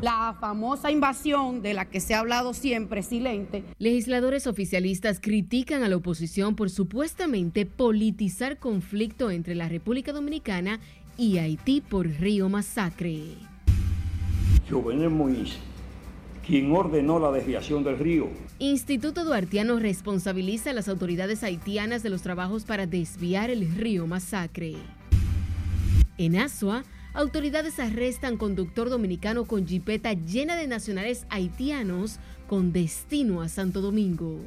la famosa invasión de la que se ha hablado siempre, silente. Legisladores oficialistas critican a la oposición por supuestamente politizar conflicto entre la República Dominicana y Haití por Río Masacre. Jovenel Moïse, quien ordenó la desviación del río. Instituto Duartiano responsabiliza a las autoridades haitianas de los trabajos para desviar el río Masacre. En Asua, autoridades arrestan conductor dominicano con jipeta llena de nacionales haitianos con destino a Santo Domingo.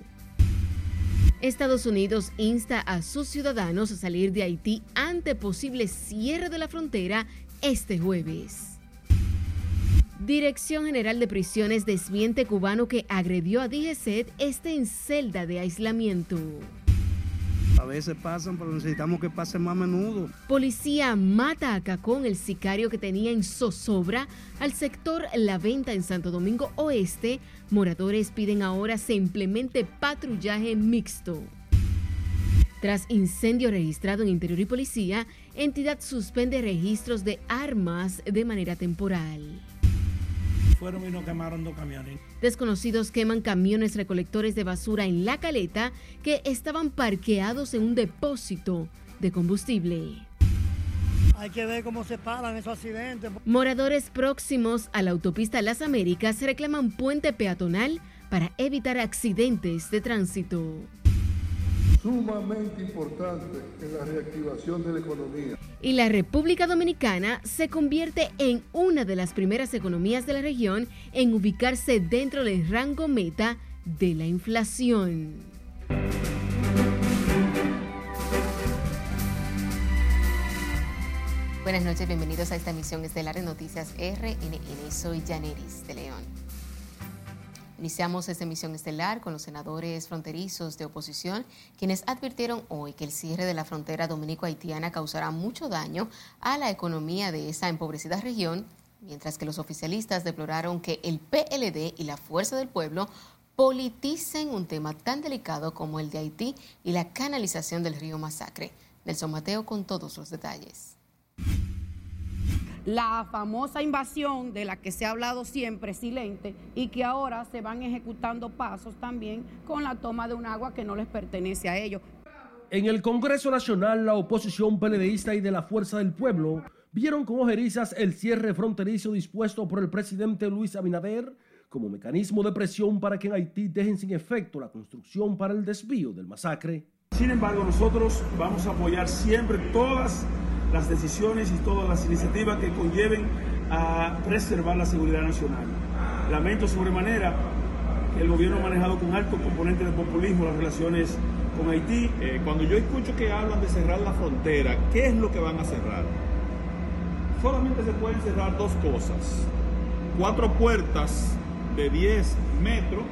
Estados Unidos insta a sus ciudadanos a salir de Haití ante posible cierre de la frontera este jueves. Dirección General de Prisiones desmiente cubano que agredió a DGCET este en celda de aislamiento. A veces pasan, pero necesitamos que pasen más a menudo. Policía mata a Cacón, el sicario que tenía en zozobra al sector La Venta en Santo Domingo Oeste. Moradores piden ahora se implemente patrullaje mixto. Tras incendio registrado en Interior y Policía, entidad suspende registros de armas de manera temporal fueron y nos quemaron dos camiones. Desconocidos queman camiones recolectores de basura en La Caleta que estaban parqueados en un depósito de combustible. Hay que ver cómo se paran esos accidentes. Moradores próximos a la autopista Las Américas reclaman puente peatonal para evitar accidentes de tránsito sumamente importante en la reactivación de la economía. Y la República Dominicana se convierte en una de las primeras economías de la región en ubicarse dentro del rango meta de la inflación. Buenas noches, bienvenidos a esta emisión estelar de Noticias RNN. Soy Janeris de León. Iniciamos esta emisión estelar con los senadores fronterizos de oposición, quienes advirtieron hoy que el cierre de la frontera dominico-haitiana causará mucho daño a la economía de esa empobrecida región, mientras que los oficialistas deploraron que el PLD y la Fuerza del Pueblo politicen un tema tan delicado como el de Haití y la canalización del río Masacre. Nelson Mateo con todos los detalles la famosa invasión de la que se ha hablado siempre silente y que ahora se van ejecutando pasos también con la toma de un agua que no les pertenece a ellos. En el Congreso Nacional, la oposición peledeísta y de la Fuerza del Pueblo vieron con ojerizas el cierre fronterizo dispuesto por el presidente Luis Abinader como mecanismo de presión para que en Haití dejen sin efecto la construcción para el desvío del masacre. Sin embargo, nosotros vamos a apoyar siempre todas las decisiones y todas las iniciativas que conlleven a preservar la seguridad nacional. Lamento sobremanera que el gobierno ha manejado con alto componente de populismo las relaciones con Haití. Eh, cuando yo escucho que hablan de cerrar la frontera, ¿qué es lo que van a cerrar? Solamente se pueden cerrar dos cosas. Cuatro puertas de 10 metros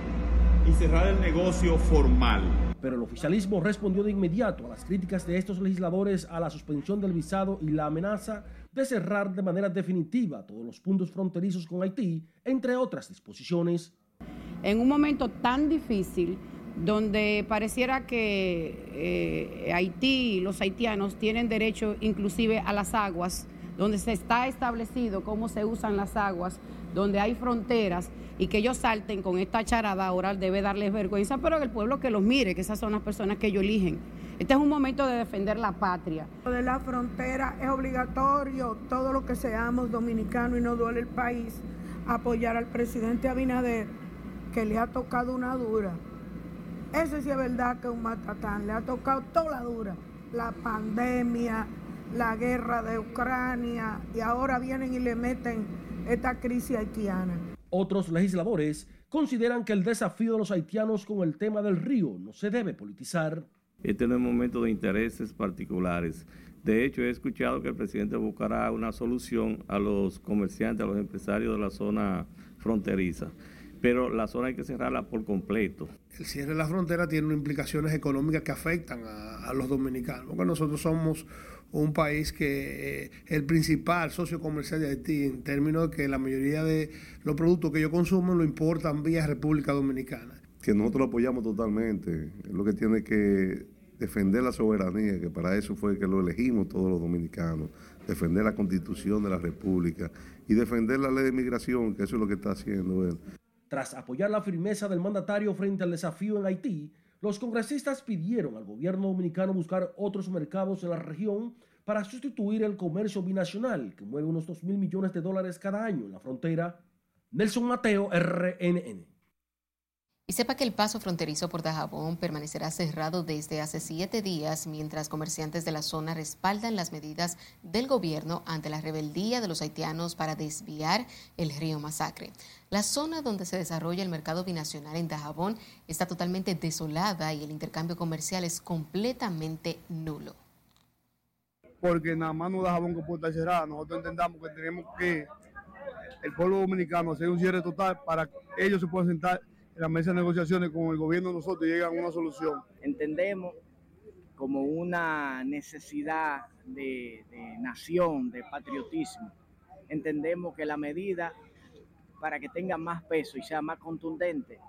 y cerrar el negocio formal pero el oficialismo respondió de inmediato a las críticas de estos legisladores a la suspensión del visado y la amenaza de cerrar de manera definitiva todos los puntos fronterizos con Haití, entre otras disposiciones. En un momento tan difícil, donde pareciera que eh, Haití los haitianos tienen derecho inclusive a las aguas, donde se está establecido cómo se usan las aguas, donde hay fronteras y que ellos salten con esta charada ahora debe darles vergüenza, pero el pueblo que los mire, que esas son las personas que ellos eligen. Este es un momento de defender la patria. De la frontera es obligatorio, todo lo que seamos dominicanos y no duele el país, apoyar al presidente Abinader, que le ha tocado una dura. Ese sí es verdad que es un matatán, le ha tocado toda la dura. La pandemia, la guerra de Ucrania, y ahora vienen y le meten esta crisis haitiana. Otros legisladores consideran que el desafío de los haitianos con el tema del río no se debe politizar. Este no es momento de intereses particulares. De hecho, he escuchado que el presidente buscará una solución a los comerciantes, a los empresarios de la zona fronteriza pero la zona hay que cerrarla por completo. El cierre de la frontera tiene implicaciones económicas que afectan a, a los dominicanos, porque nosotros somos un país que es eh, el principal socio comercial de Haití en términos de que la mayoría de los productos que ellos consumen lo importan vía República Dominicana. Que nosotros lo apoyamos totalmente, es lo que tiene que defender la soberanía, que para eso fue que lo elegimos todos los dominicanos, defender la constitución de la República y defender la ley de migración, que eso es lo que está haciendo él. Tras apoyar la firmeza del mandatario frente al desafío en Haití, los congresistas pidieron al gobierno dominicano buscar otros mercados en la región para sustituir el comercio binacional, que mueve unos 2 mil millones de dólares cada año en la frontera. Nelson Mateo, RNN. Y sepa que el paso fronterizo por Dajabón permanecerá cerrado desde hace siete días mientras comerciantes de la zona respaldan las medidas del gobierno ante la rebeldía de los haitianos para desviar el río Masacre. La zona donde se desarrolla el mercado binacional en Dajabón está totalmente desolada y el intercambio comercial es completamente nulo. Porque nada más no Dajabón que puede estar cerrada. Nosotros entendamos que tenemos que el pueblo dominicano hacer un cierre total para que ellos se puedan sentar la mesa de negociaciones con el gobierno nosotros llegan a una solución. Entendemos como una necesidad de, nación, de patriotismo. Entendemos que la medida para que tenga más peso y sea más contundente,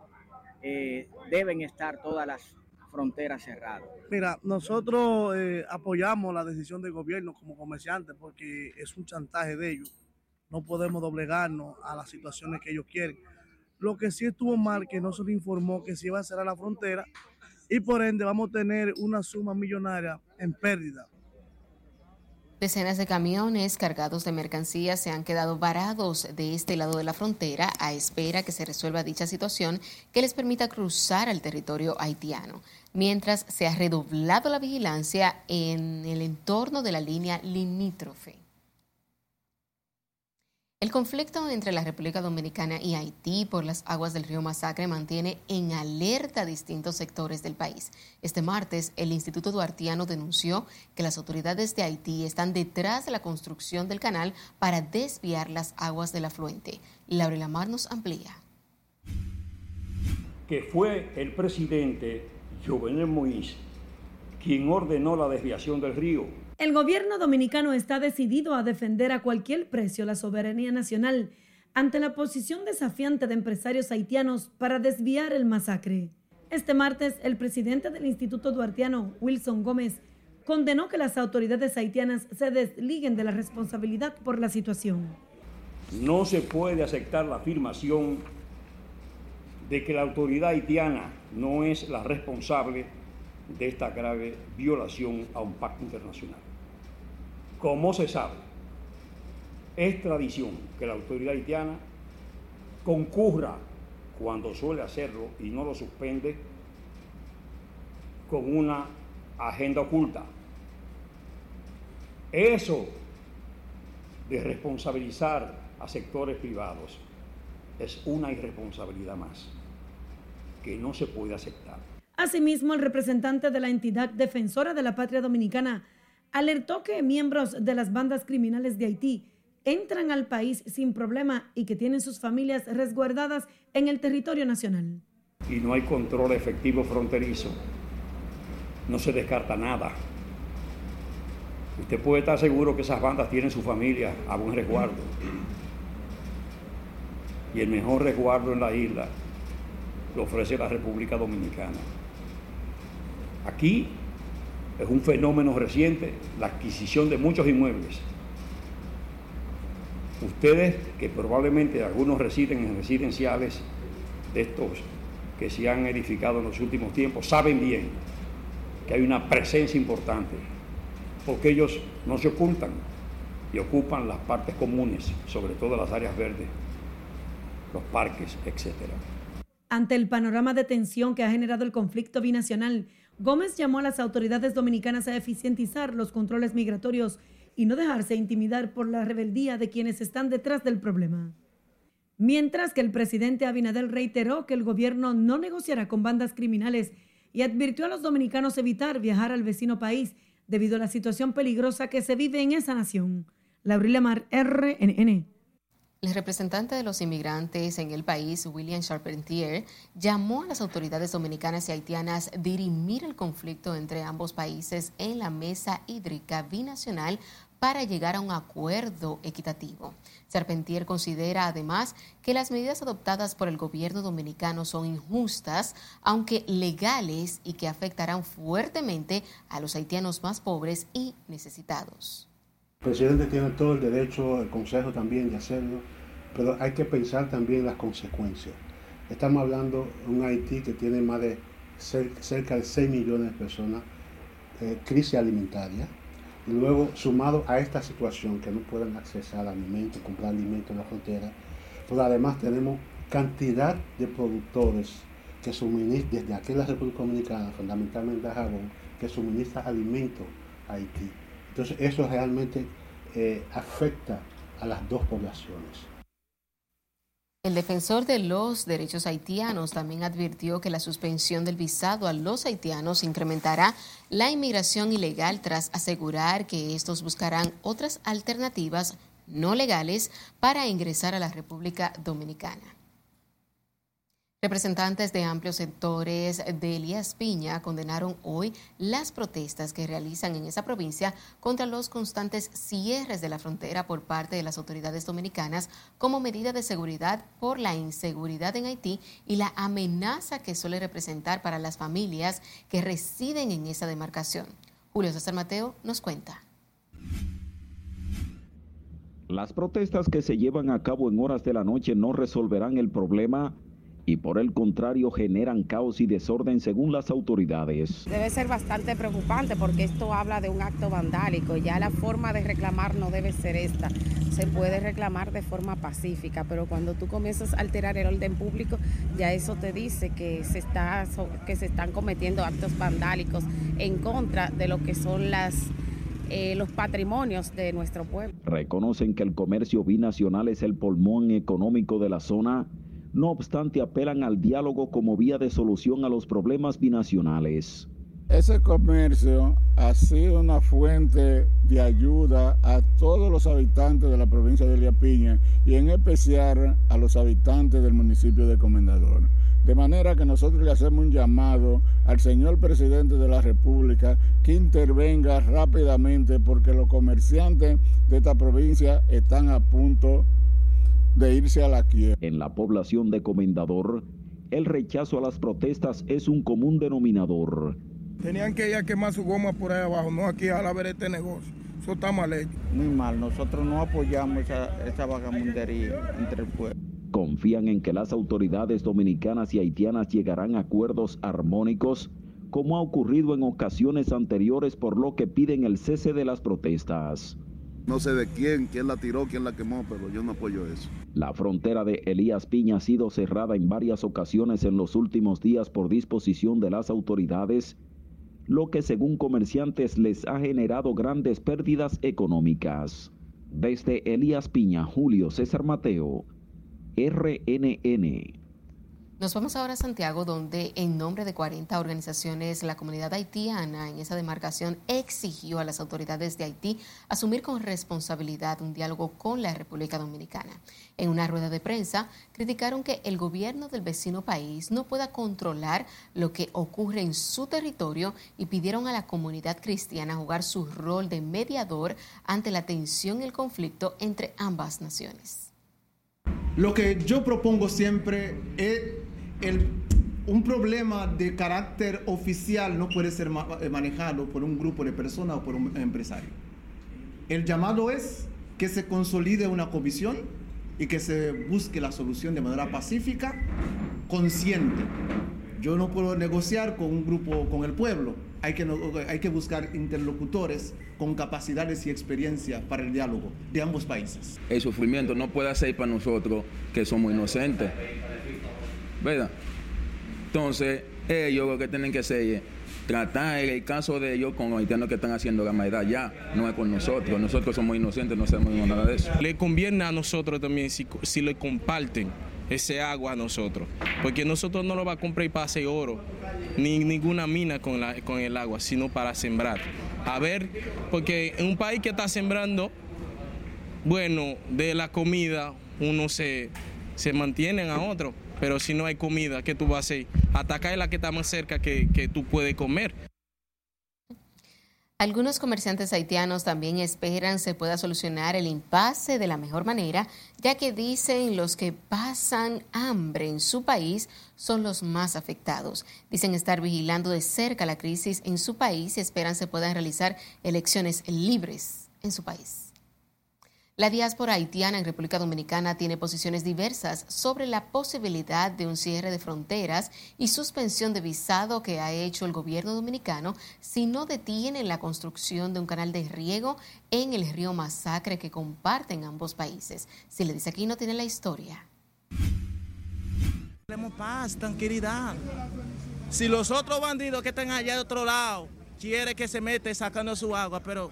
eh, deben estar todas las fronteras cerradas. Mira, nosotros eh, apoyamos la decisión del gobierno como comerciantes porque es un chantaje de ellos. No podemos doblegarnos a las situaciones que ellos quieren lo que sí estuvo mal, que no se le informó que se iba a cerrar la frontera y por ende vamos a tener una suma millonaria en pérdida. Decenas de camiones cargados de mercancías se han quedado varados de este lado de la frontera a espera que se resuelva dicha situación que les permita cruzar al territorio haitiano, mientras se ha redoblado la vigilancia en el entorno de la línea limítrofe. El conflicto entre la República Dominicana y Haití por las aguas del río Masacre mantiene en alerta distintos sectores del país. Este martes, el Instituto Duartiano denunció que las autoridades de Haití están detrás de la construcción del canal para desviar las aguas del afluente. Laura Lamar nos amplía. Que fue el presidente Jovenel Moïse quien ordenó la desviación del río el gobierno dominicano está decidido a defender a cualquier precio la soberanía nacional ante la posición desafiante de empresarios haitianos para desviar el masacre. Este martes, el presidente del Instituto Duartiano, Wilson Gómez, condenó que las autoridades haitianas se desliguen de la responsabilidad por la situación. No se puede aceptar la afirmación de que la autoridad haitiana no es la responsable de esta grave violación a un pacto internacional. Como se sabe, es tradición que la autoridad haitiana concurra cuando suele hacerlo y no lo suspende con una agenda oculta. Eso de responsabilizar a sectores privados es una irresponsabilidad más que no se puede aceptar. Asimismo, el representante de la entidad defensora de la patria dominicana alertó que miembros de las bandas criminales de Haití entran al país sin problema y que tienen sus familias resguardadas en el territorio nacional. Y no hay control efectivo fronterizo. No se descarta nada. Usted puede estar seguro que esas bandas tienen su familia a buen resguardo. Y el mejor resguardo en la isla lo ofrece la República Dominicana. Aquí es un fenómeno reciente la adquisición de muchos inmuebles. Ustedes, que probablemente algunos residen en residenciales de estos que se han edificado en los últimos tiempos, saben bien que hay una presencia importante, porque ellos no se ocultan y ocupan las partes comunes, sobre todo las áreas verdes, los parques, etc. Ante el panorama de tensión que ha generado el conflicto binacional, Gómez llamó a las autoridades dominicanas a eficientizar los controles migratorios y no dejarse intimidar por la rebeldía de quienes están detrás del problema. Mientras que el presidente Abinadel reiteró que el gobierno no negociará con bandas criminales y advirtió a los dominicanos evitar viajar al vecino país debido a la situación peligrosa que se vive en esa nación. Laurila Mar, RNN. El representante de los inmigrantes en el país, William Charpentier, llamó a las autoridades dominicanas y haitianas a dirimir el conflicto entre ambos países en la mesa hídrica binacional para llegar a un acuerdo equitativo. Serpentier considera además que las medidas adoptadas por el gobierno dominicano son injustas, aunque legales y que afectarán fuertemente a los haitianos más pobres y necesitados. El presidente tiene todo el derecho, el Consejo también de hacerlo, pero hay que pensar también las consecuencias. Estamos hablando de un Haití que tiene más de cerca de 6 millones de personas, eh, crisis alimentaria, y luego sumado a esta situación que no pueden acceder a alimentos, comprar alimentos en la frontera, pero además tenemos cantidad de productores que suministran, desde aquí en la República Dominicana, fundamentalmente a Japón, que suministran alimentos a Haití. Entonces eso realmente eh, afecta a las dos poblaciones. El defensor de los derechos haitianos también advirtió que la suspensión del visado a los haitianos incrementará la inmigración ilegal tras asegurar que estos buscarán otras alternativas no legales para ingresar a la República Dominicana. Representantes de amplios sectores de Elías Piña condenaron hoy las protestas que realizan en esa provincia contra los constantes cierres de la frontera por parte de las autoridades dominicanas como medida de seguridad por la inseguridad en Haití y la amenaza que suele representar para las familias que residen en esa demarcación. Julio César Mateo nos cuenta. Las protestas que se llevan a cabo en horas de la noche no resolverán el problema y por el contrario generan caos y desorden según las autoridades. Debe ser bastante preocupante porque esto habla de un acto vandálico. Ya la forma de reclamar no debe ser esta. Se puede reclamar de forma pacífica, pero cuando tú comienzas a alterar el orden público, ya eso te dice que se, está, que se están cometiendo actos vandálicos en contra de lo que son las eh, los patrimonios de nuestro pueblo. Reconocen que el comercio binacional es el pulmón económico de la zona no obstante, apelan al diálogo como vía de solución a los problemas binacionales. Ese comercio ha sido una fuente de ayuda a todos los habitantes de la provincia de Liapiña y en especial a los habitantes del municipio de Comendador. De manera que nosotros le hacemos un llamado al señor presidente de la República que intervenga rápidamente porque los comerciantes de esta provincia están a punto irse a la quiebra. En la población de Comendador, el rechazo a las protestas es un común denominador. Tenían que ir a quemar su goma por ahí abajo, no aquí a la ver este negocio. Eso está mal hecho. Muy mal, nosotros no apoyamos esa, esa vagamundería entre el pueblo. Confían en que las autoridades dominicanas y haitianas llegarán a acuerdos armónicos, como ha ocurrido en ocasiones anteriores, por lo que piden el cese de las protestas. No sé de quién, quién la tiró, quién la quemó, pero yo no apoyo eso. La frontera de Elías Piña ha sido cerrada en varias ocasiones en los últimos días por disposición de las autoridades, lo que según comerciantes les ha generado grandes pérdidas económicas. Desde Elías Piña, Julio César Mateo, RNN. Nos vamos ahora a Santiago, donde en nombre de 40 organizaciones, la comunidad haitiana en esa demarcación exigió a las autoridades de Haití asumir con responsabilidad un diálogo con la República Dominicana. En una rueda de prensa, criticaron que el gobierno del vecino país no pueda controlar lo que ocurre en su territorio y pidieron a la comunidad cristiana jugar su rol de mediador ante la tensión y el conflicto entre ambas naciones. Lo que yo propongo siempre es un problema de carácter oficial no puede ser eh, manejado por un grupo de personas o por un empresario. El llamado es que se consolide una comisión y que se busque la solución de manera pacífica, consciente. Yo no puedo negociar con un grupo, con el pueblo. Hay que, hay que buscar interlocutores con capacidades y experiencia para el diálogo de ambos países. El sufrimiento no puede ser para nosotros que somos inocentes ¿verdad? Entonces, ellos lo que tienen que hacer es tratar el caso de ellos con los haitianos que están haciendo la maldad ya, no es con nosotros. Nosotros somos inocentes, no sabemos nada de eso. Le conviene a nosotros también si, si le comparten ese agua a nosotros, porque nosotros no lo va a comprar y pase oro, ni ninguna mina con, la, con el agua, sino para sembrar. A ver, porque en un país que está sembrando, bueno, de la comida uno se, se mantiene a otro pero si no hay comida, ¿qué tú vas a hacer? Atacar a la que está más cerca que, que tú puedes comer. Algunos comerciantes haitianos también esperan se pueda solucionar el impasse de la mejor manera, ya que dicen los que pasan hambre en su país son los más afectados. Dicen estar vigilando de cerca la crisis en su país y esperan se puedan realizar elecciones libres en su país. La diáspora haitiana en República Dominicana tiene posiciones diversas sobre la posibilidad de un cierre de fronteras y suspensión de visado que ha hecho el gobierno dominicano si no detiene la construcción de un canal de riego en el río Masacre que comparten ambos países. Si le dice aquí no tiene la historia. Queremos paz, tranquilidad. Si los otros bandidos que están allá de otro lado quieren que se mete sacando su agua, pero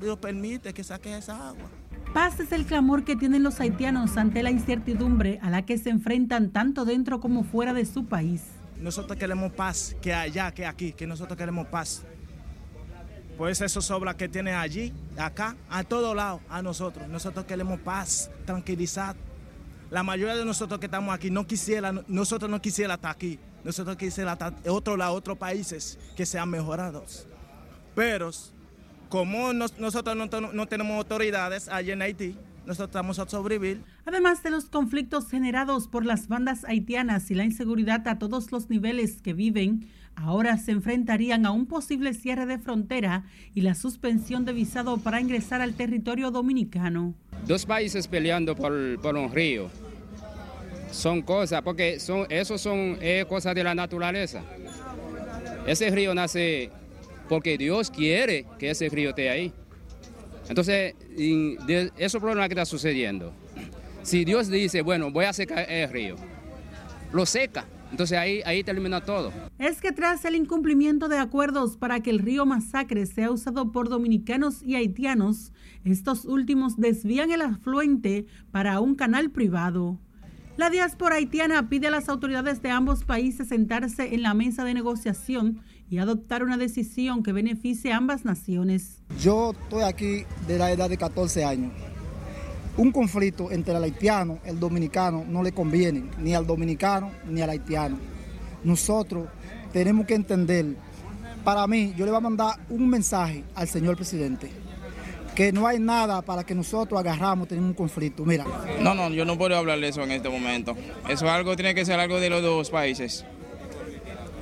Dios permite que saque esa agua. Paz es el clamor que tienen los haitianos ante la incertidumbre a la que se enfrentan tanto dentro como fuera de su país. Nosotros queremos paz, que allá, que aquí, que nosotros queremos paz. Pues eso sobra que tiene allí, acá, a todo lado, a nosotros. Nosotros queremos paz, tranquilidad. La mayoría de nosotros que estamos aquí no quisiera, nosotros no quisiera estar aquí. Nosotros quisiera estar en otro lado, otros países que sean mejorados. Pero como nosotros no, tenemos autoridades allí en Haití, nosotros estamos a sobrevivir. Además de los conflictos generados por las bandas haitianas y la inseguridad a todos los niveles que viven, ahora se enfrentarían a un posible cierre de frontera y la suspensión de visado para ingresar al territorio dominicano. Dos países peleando por, un río. Son cosas, porque son, eso son eh, cosas de la naturaleza. Ese río nace porque Dios quiere que ese río esté ahí. Entonces, esos problemas que está sucediendo, si Dios dice, bueno, voy a secar el río, lo seca. Entonces ahí, ahí termina todo. Es que tras el incumplimiento de acuerdos para que el río Masacre sea usado por dominicanos y haitianos, estos últimos desvían el afluente para un canal privado. La diáspora haitiana pide a las autoridades de ambos países sentarse en la mesa de negociación y adoptar una decisión que beneficie a ambas naciones. Yo estoy aquí de la edad de 14 años. Un conflicto entre el haitiano y el dominicano no le conviene ni al dominicano ni al haitiano. Nosotros tenemos que entender, para mí, yo le voy a mandar un mensaje al señor presidente, que no hay nada para que nosotros agarramos, tenemos un conflicto. Mira. No, no, yo no puedo hablar de eso en este momento. Eso algo tiene que ser algo de los dos países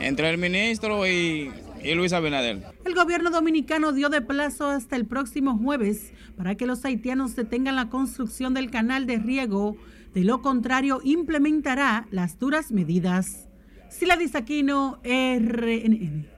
entre el ministro y, Luis Abinader. El gobierno dominicano dio de plazo hasta el próximo jueves para que los haitianos detengan la construcción del canal de riego. De lo contrario, implementará las duras medidas. Sila Disaquino, RNN.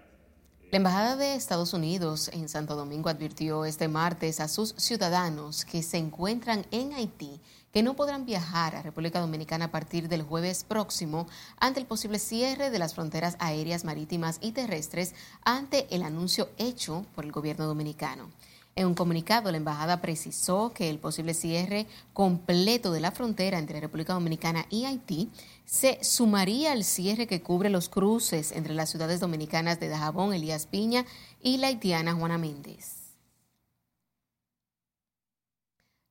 La Embajada de Estados Unidos en Santo Domingo advirtió este martes a sus ciudadanos que se encuentran en Haití que no podrán viajar a República Dominicana a partir del jueves próximo ante el posible cierre de las fronteras aéreas, marítimas y terrestres ante el anuncio hecho por el gobierno dominicano. En un comunicado, la embajada precisó que el posible cierre completo de la frontera entre República Dominicana y Haití se sumaría al cierre que cubre los cruces entre las ciudades dominicanas de Dajabón, Elías Piña y la haitiana Juana Méndez.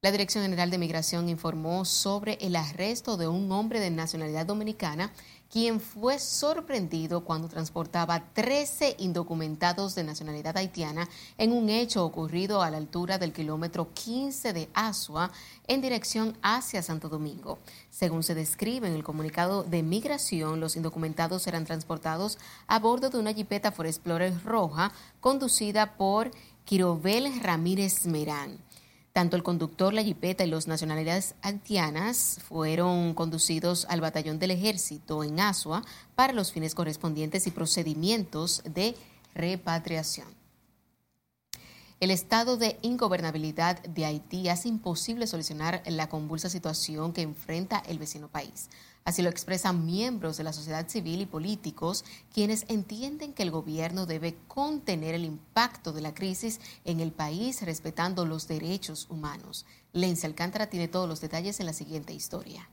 La Dirección General de Migración informó sobre el arresto de un hombre de nacionalidad dominicana quien fue sorprendido cuando transportaba 13 indocumentados de nacionalidad haitiana en un hecho ocurrido a la altura del kilómetro 15 de Asua en dirección hacia Santo Domingo. Según se describe en el comunicado de migración, los indocumentados eran transportados a bordo de una Jeepeta Ford Explorer roja conducida por Quirobel Ramírez Merán. Tanto el conductor, la jipeta y los nacionalidades haitianas fueron conducidos al batallón del ejército en Asua para los fines correspondientes y procedimientos de repatriación. El estado de ingobernabilidad de Haití hace imposible solucionar la convulsa situación que enfrenta el vecino país. Así lo expresan miembros de la sociedad civil y políticos, quienes entienden que el gobierno debe contener el impacto de la crisis en el país respetando los derechos humanos. Lenza Alcántara tiene todos los detalles en la siguiente historia.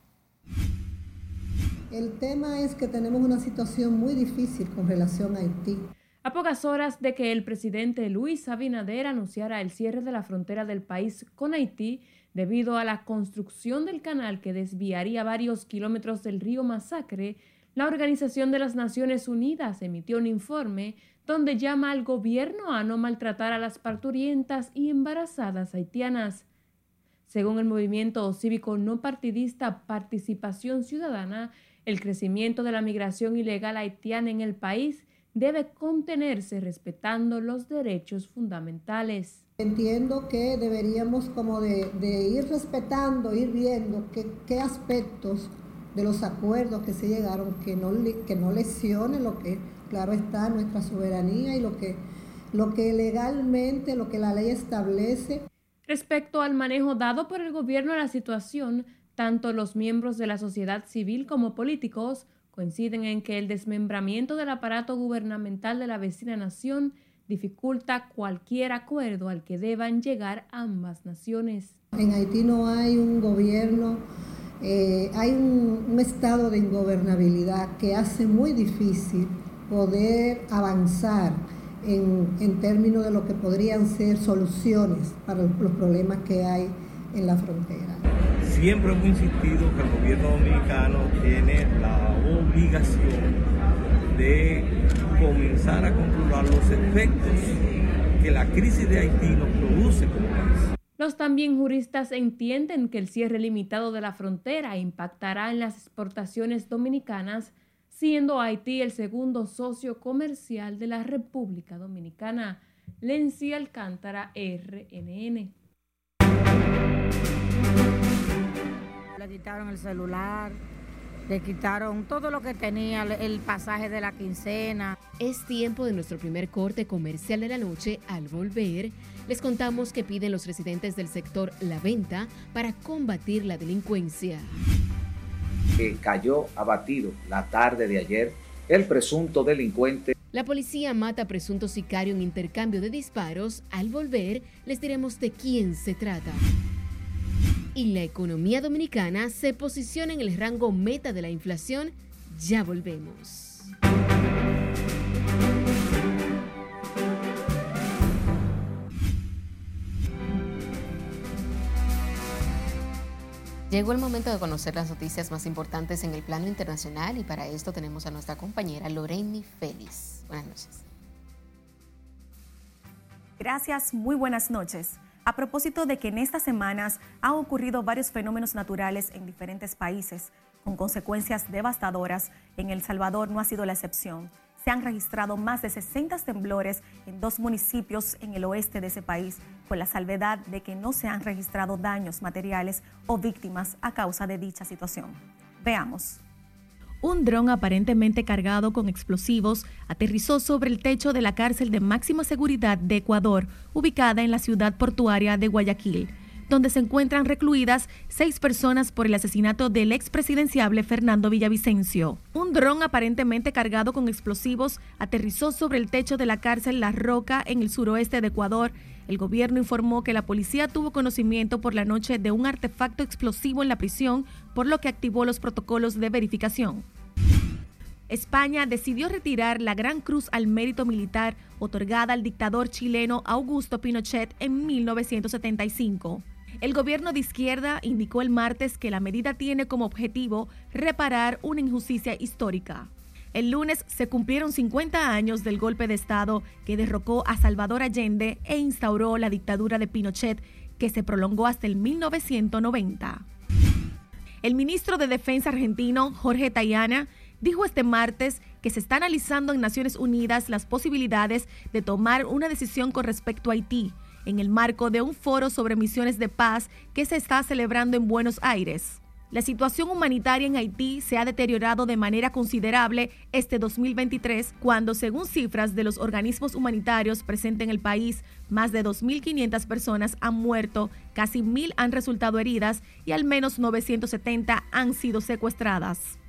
El tema es que tenemos una situación muy difícil con relación a Haití. A pocas horas de que el presidente Luis Abinader anunciara el cierre de la frontera del país con Haití, Debido a la construcción del canal que desviaría varios kilómetros del río Masacre, la Organización de las Naciones Unidas emitió un informe donde llama al gobierno a no maltratar a las parturientas y embarazadas haitianas. Según el movimiento cívico no partidista Participación Ciudadana, el crecimiento de la migración ilegal haitiana en el país debe contenerse respetando los derechos fundamentales. Entiendo que deberíamos como de, ir respetando, ir viendo qué, aspectos de los acuerdos que se llegaron que no, que no lesionen lo que claro está nuestra soberanía y lo que, lo que legalmente, lo que la ley establece. Respecto al manejo dado por el gobierno a la situación, tanto los miembros de la sociedad civil como políticos coinciden en que el desmembramiento del aparato gubernamental de la vecina nación dificulta cualquier acuerdo al que deban llegar ambas naciones. En Haití no hay un gobierno, eh, hay un, estado de ingobernabilidad que hace muy difícil poder avanzar en, en, términos de lo que podrían ser soluciones para los problemas que hay en la frontera. Siempre hemos insistido que el gobierno dominicano tiene la obligación de comenzar a controlar los efectos que la crisis de Haití nos produce como país. Los también juristas entienden que el cierre limitado de la frontera impactará en las exportaciones dominicanas, siendo Haití el segundo socio comercial de la República Dominicana. Lency Alcántara, RNN. Le quitaron el celular, le quitaron todo lo que tenía, el pasaje de la quincena. Es tiempo de nuestro primer corte comercial de la noche. Al volver, les contamos que piden los residentes del sector La Venta para combatir la delincuencia. Que cayó abatido la tarde de ayer el presunto delincuente. La policía mata a presunto sicario en intercambio de disparos. Al volver, les diremos de quién se trata y la economía dominicana se posiciona en el rango meta de la inflación, ya volvemos. Llegó el momento de conocer las noticias más importantes en el plano internacional y para esto tenemos a nuestra compañera Loreni Félix. Buenas noches. Gracias, muy buenas noches a propósito de que en estas semanas han ocurrido varios fenómenos naturales en diferentes países, con consecuencias devastadoras, en El Salvador no ha sido la excepción. Se han registrado más de 60 temblores en dos municipios en el oeste de ese país, con la salvedad de que no se han registrado daños materiales o víctimas a causa de dicha situación. Veamos. Un dron aparentemente cargado con explosivos aterrizó sobre el techo de la cárcel de máxima seguridad de Ecuador, ubicada en la ciudad portuaria de Guayaquil, donde se encuentran recluidas seis personas por el asesinato del expresidenciable Fernando Villavicencio. Un dron aparentemente cargado con explosivos aterrizó sobre el techo de la cárcel La Roca en el suroeste de Ecuador. El gobierno informó que la policía tuvo conocimiento por la noche de un artefacto explosivo en la prisión, por lo que activó los protocolos de verificación. España decidió retirar la Gran Cruz al Mérito Militar otorgada al dictador chileno Augusto Pinochet en 1975. El gobierno de izquierda indicó el martes que la medida tiene como objetivo reparar una injusticia histórica. El lunes se cumplieron 50 años del golpe de Estado que derrocó a Salvador Allende e instauró la dictadura de Pinochet, que se prolongó hasta el 1990. El ministro de Defensa argentino, Jorge Tayana, dijo este martes que se está analizando en Naciones Unidas las posibilidades de tomar una decisión con respecto a Haití en el marco de un foro sobre misiones de paz que se está celebrando en Buenos Aires. La situación humanitaria en Haití se ha deteriorado de manera considerable este 2023, cuando, según cifras de los organismos humanitarios presentes en el país, más de 2.500 personas han muerto, casi 1.000 han resultado heridas y al menos 970 han sido secuestradas.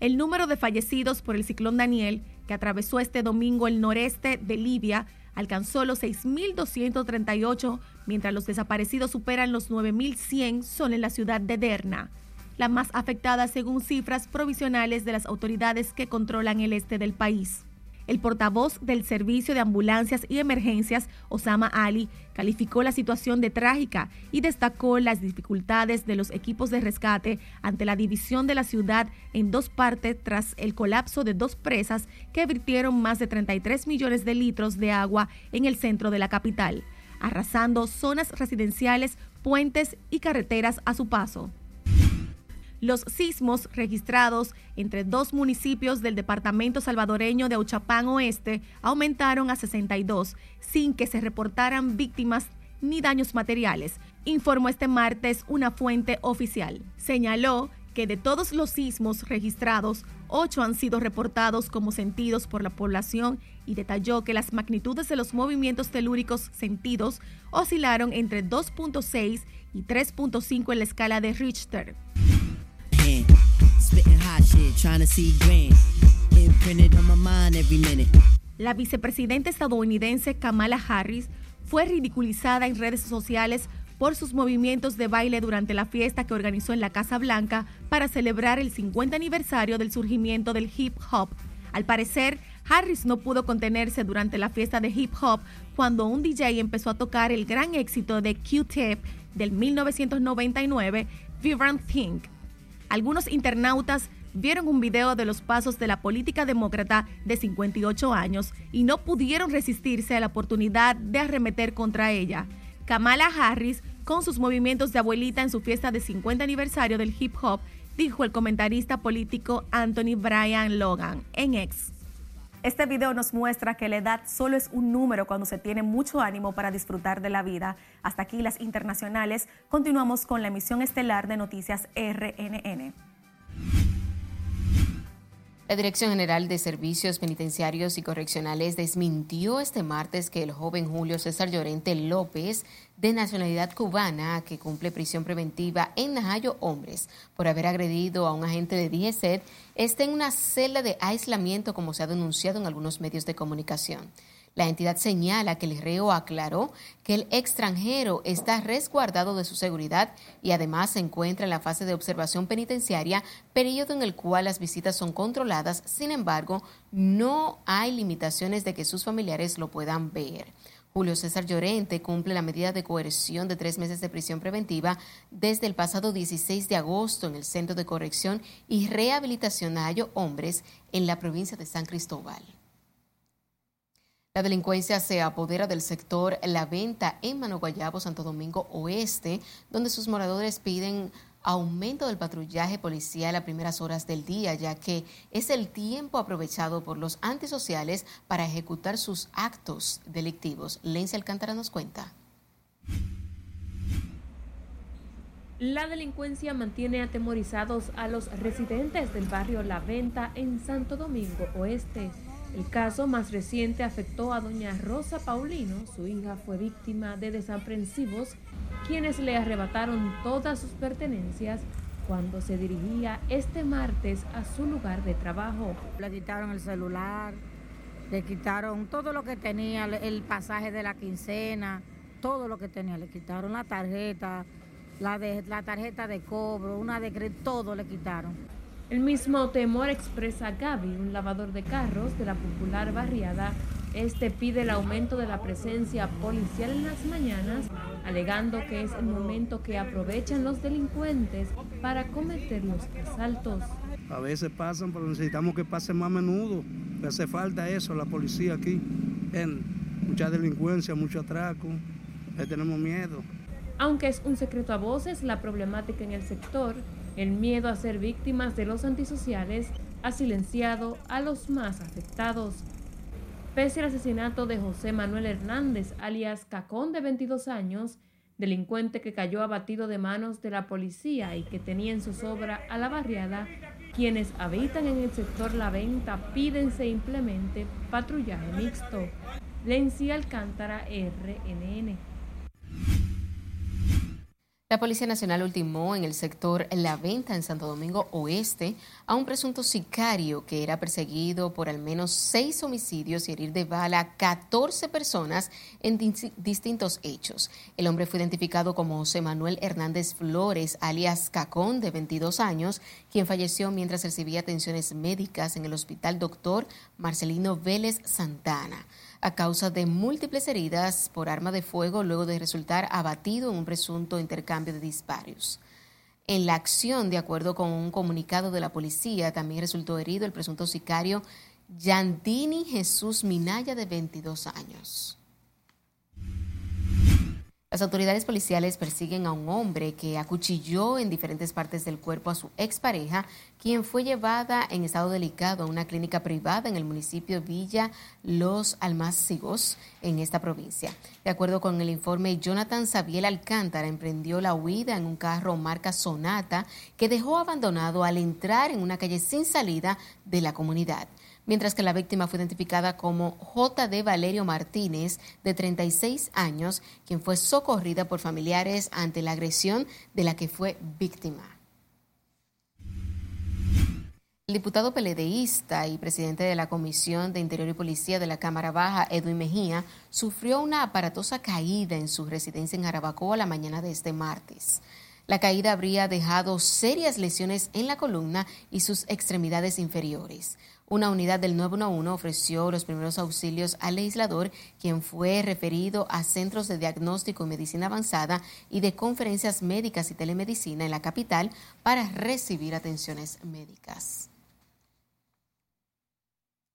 El número de fallecidos por el ciclón Daniel, que atravesó este domingo el noreste de Libia, alcanzó los 6.238, mientras los desaparecidos superan los 9.100 son en la ciudad de Derna, la más afectada según cifras provisionales de las autoridades que controlan el este del país. El portavoz del Servicio de Ambulancias y Emergencias, Osama Ali, calificó la situación de trágica y destacó las dificultades de los equipos de rescate ante la división de la ciudad en dos partes tras el colapso de dos presas que virtieron más de 33 millones de litros de agua en el centro de la capital, arrasando zonas residenciales, puentes y carreteras a su paso. Los sismos registrados entre dos municipios del departamento salvadoreño de Uchapán Oeste aumentaron a 62, sin que se reportaran víctimas ni daños materiales, informó este martes una fuente oficial. Señaló que de todos los sismos registrados, ocho han sido reportados como sentidos por la población y detalló que las magnitudes de los movimientos telúricos sentidos oscilaron entre 2.6 y 3.5 en la escala de Richter. La vicepresidenta estadounidense Kamala Harris fue ridiculizada en redes sociales por sus movimientos de baile durante la fiesta que organizó en la Casa Blanca para celebrar el 50 aniversario del surgimiento del hip hop. Al parecer, Harris no pudo contenerse durante la fiesta de hip hop cuando un DJ empezó a tocar el gran éxito de Q-Tip del 1999, Vibrant Think. Algunos internautas vieron un video de los pasos de la política demócrata de 58 años y no pudieron resistirse a la oportunidad de arremeter contra ella. Kamala Harris, con sus movimientos de abuelita en su fiesta de 50 aniversario del hip hop, dijo el comentarista político Anthony Bryan Logan en X. Este video nos muestra que la edad solo es un número cuando se tiene mucho ánimo para disfrutar de la vida. Hasta aquí las internacionales. Continuamos con la emisión estelar de Noticias RNN. La Dirección General de Servicios Penitenciarios y Correccionales desmintió este martes que el joven Julio César Llorente López, de nacionalidad cubana, que cumple prisión preventiva en Najayo Hombres por haber agredido a un agente de DGCET, esté en una celda de aislamiento como se ha denunciado en algunos medios de comunicación. La entidad señala que el reo aclaró que el extranjero está resguardado de su seguridad y además se encuentra en la fase de observación penitenciaria, periodo en el cual las visitas son controladas. Sin embargo, no hay limitaciones de que sus familiares lo puedan ver. Julio César Llorente cumple la medida de coerción de tres meses de prisión preventiva desde el pasado 16 de agosto en el Centro de Corrección y Rehabilitación Ayo Hombres en la provincia de San Cristóbal. La delincuencia se apodera del sector La Venta en Mano Guayabo, Santo Domingo Oeste, donde sus moradores piden aumento del patrullaje policial a primeras horas del día, ya que es el tiempo aprovechado por los antisociales para ejecutar sus actos delictivos. Lencia Alcántara nos cuenta. La delincuencia mantiene atemorizados a los residentes del barrio La Venta en Santo Domingo Oeste. El caso más reciente afectó a doña Rosa Paulino. Su hija fue víctima de desaprensivos, quienes le arrebataron todas sus pertenencias cuando se dirigía este martes a su lugar de trabajo. Le quitaron el celular, le quitaron todo lo que tenía, el pasaje de la quincena, todo lo que tenía, le quitaron la tarjeta, la, de, tarjeta de cobro, una de todo le quitaron. El mismo temor expresa Gaby, un lavador de carros de la popular barriada. Este pide el aumento de la presencia policial en las mañanas, alegando que es el momento que aprovechan los delincuentes para cometer los asaltos. A veces pasan, pero necesitamos que pasen más a menudo. Le hace falta eso, la policía aquí. En mucha delincuencia, mucho atraco. Le tenemos miedo. Aunque es un secreto a voces, la problemática en el sector el miedo a ser víctimas de los antisociales ha silenciado a los más afectados. Pese al asesinato de José Manuel Hernández, alias Cacón de 22 años, delincuente que cayó abatido de manos de la policía y que tenía en su sobra a la barriada, quienes habitan en el sector La Venta piden se implemente patrullaje mixto. Lenci Alcántara, RNN. La Policía Nacional ultimó en el sector La Venta en Santo Domingo Oeste a un presunto sicario que era perseguido por al menos seis homicidios y herir de bala a 14 personas en distintos hechos. El hombre fue identificado como José Manuel Hernández Flores, alias Cacón, de 22 años, quien falleció mientras recibía atenciones médicas en el Hospital Doctor Marcelino Vélez Santana a causa de múltiples heridas por arma de fuego luego de resultar abatido en un presunto intercambio de disparos. En la acción, de acuerdo con un comunicado de la policía, también resultó herido el presunto sicario Yandini Jesús Minaya, de 22 años. Las autoridades policiales persiguen a un hombre que acuchilló en diferentes partes del cuerpo a su expareja, quien fue llevada en estado delicado a una clínica privada en el municipio Villa Los Almácigos, en esta provincia. De acuerdo con el informe, Jonathan Sabiel Alcántara emprendió la huida en un carro marca Sonata que dejó abandonado al entrar en una calle sin salida de la comunidad mientras que la víctima fue identificada como J.D. Valerio Martínez, de 36 años, quien fue socorrida por familiares ante la agresión de la que fue víctima. El diputado peledeísta y presidente de la Comisión de Interior y Policía de la Cámara Baja, Edwin Mejía, sufrió una aparatosa caída en su residencia en Arabacoa la mañana de este martes. La caída habría dejado serias lesiones en la columna y sus extremidades inferiores. Una unidad del 911 ofreció los primeros auxilios al legislador, quien fue referido a centros de diagnóstico y medicina avanzada y de conferencias médicas y telemedicina en la capital para recibir atenciones médicas.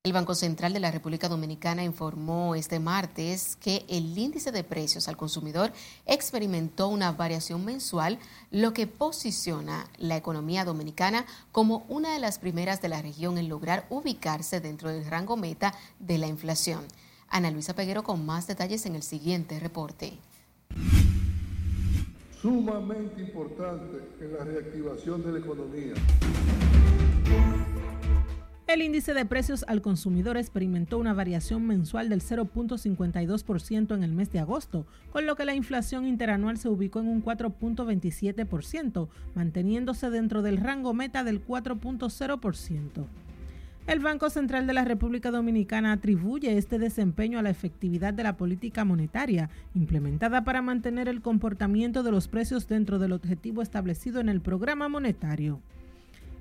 El Banco Central de la República Dominicana informó este martes que el índice de precios al consumidor experimentó una variación mensual, lo que posiciona la economía dominicana como una de las primeras de la región en lograr ubicarse dentro del rango meta de la inflación. Ana Luisa Peguero con más detalles en el siguiente reporte. Sumamente importante en la reactivación de la economía. El índice de precios al consumidor experimentó una variación mensual del 0.52% en el mes de agosto, con lo que la inflación interanual se ubicó en un 4.27%, manteniéndose dentro del rango meta del 4.0%. El Banco Central de la República Dominicana atribuye este desempeño a la efectividad de la política monetaria implementada para mantener el comportamiento de los precios dentro del objetivo establecido en el programa monetario.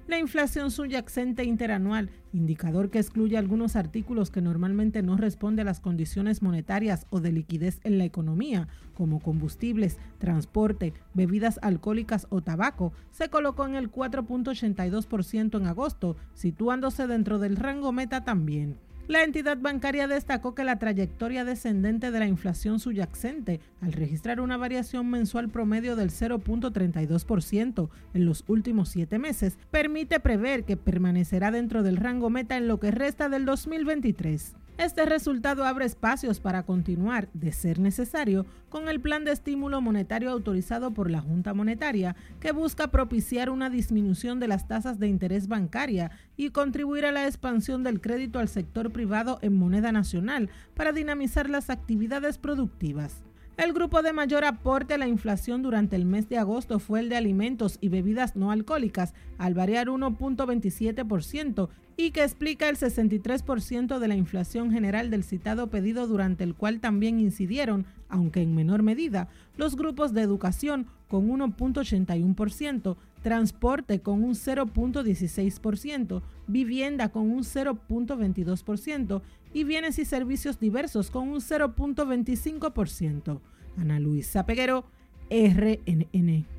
La inflación subyacente interanual, indicador que excluye algunos artículos que normalmente no responde a las condiciones monetarias o de liquidez en la economía, como combustibles, transporte, bebidas alcohólicas o tabaco, se colocó en el 4.82% en agosto, situándose dentro del rango meta también. La entidad bancaria destacó que la trayectoria descendente de la inflación subyacente, al registrar una variación mensual promedio del 0.32% en los últimos siete meses, permite prever que permanecerá dentro del rango meta en lo que resta del 2023. Este resultado abre espacios para continuar, de ser necesario, con el plan de estímulo monetario autorizado por la Junta Monetaria, que busca propiciar una disminución de las tasas de interés bancaria y contribuir a la expansión del crédito al sector privado en moneda nacional para dinamizar las actividades productivas. El grupo de mayor aporte a la inflación durante el mes de agosto fue el de alimentos y bebidas no alcohólicas, al variar 1.27%, y que explica el 63% de la inflación general del citado pedido durante el cual también incidieron, aunque en menor medida, los grupos de educación con 1.81%, transporte con un 0.16%, vivienda con un 0.22% y bienes y servicios diversos con un 0.25%. Ana Luisa Peguero, RNN.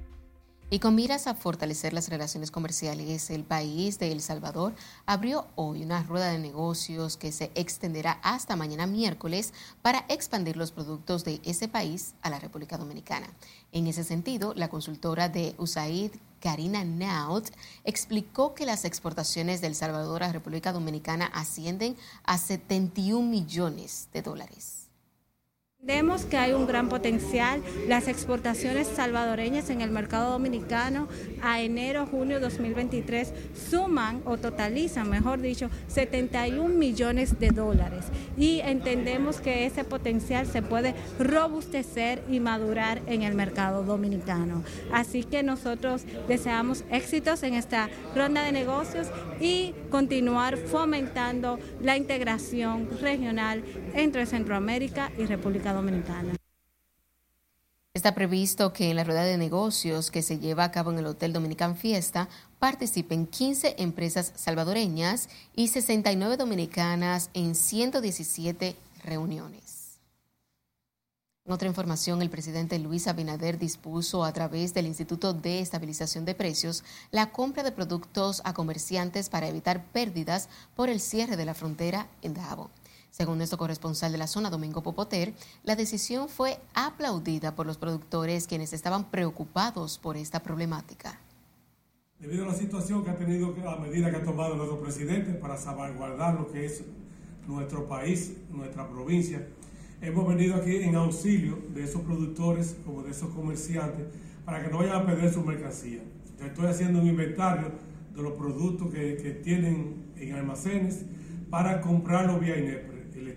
Y con miras a fortalecer las relaciones comerciales, el país de El Salvador abrió hoy una rueda de negocios que se extenderá hasta mañana miércoles para expandir los productos de ese país a la República Dominicana. En ese sentido, la consultora de USAID, Karina Naut, explicó que las exportaciones de El Salvador a República Dominicana ascienden a 71 millones de dólares. Vemos que hay un gran potencial. Las exportaciones salvadoreñas en el mercado dominicano a enero-junio 2023 suman o totalizan, mejor dicho, 71 millones de dólares. Y entendemos que ese potencial se puede robustecer y madurar en el mercado dominicano. Así que nosotros deseamos éxitos en esta ronda de negocios y continuar fomentando la integración regional entre Centroamérica y República Dominicana. Está previsto que en la rueda de negocios que se lleva a cabo en el Hotel Dominican Fiesta participen 15 empresas salvadoreñas y 69 dominicanas en 117 reuniones. En otra información, el presidente Luis Abinader dispuso a través del Instituto de Estabilización de Precios la compra de productos a comerciantes para evitar pérdidas por el cierre de la frontera en Davo. Según nuestro corresponsal de la zona, Domingo Popoter, la decisión fue aplaudida por los productores quienes estaban preocupados por esta problemática. Debido a la situación que ha tenido, a medida que ha tomado nuestro presidente para salvaguardar lo que es nuestro país, nuestra provincia, hemos venido aquí en auxilio de esos productores como de esos comerciantes para que no vayan a perder su mercancía. Ya estoy haciendo un inventario de los productos que, tienen en almacenes para comprarlos vía INEPRE el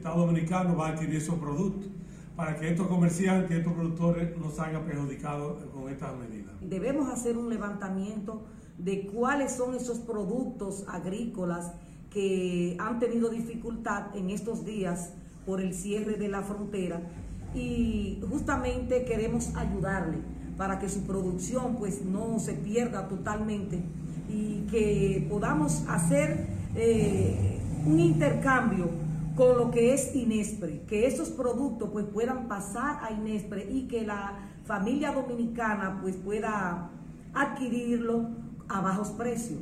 Estado Dominicano va a adquirir esos productos para que estos comerciantes estos productores no salgan perjudicados con estas medidas. Debemos hacer un levantamiento de cuáles son esos productos agrícolas que han tenido dificultad en estos días por el cierre de la frontera y justamente queremos ayudarle para que su producción pues no se pierda totalmente y que podamos hacer eh, un intercambio con lo que es Inespre, que esos productos pues puedan pasar a Inespre y que la familia dominicana pues pueda adquirirlo a bajos precios.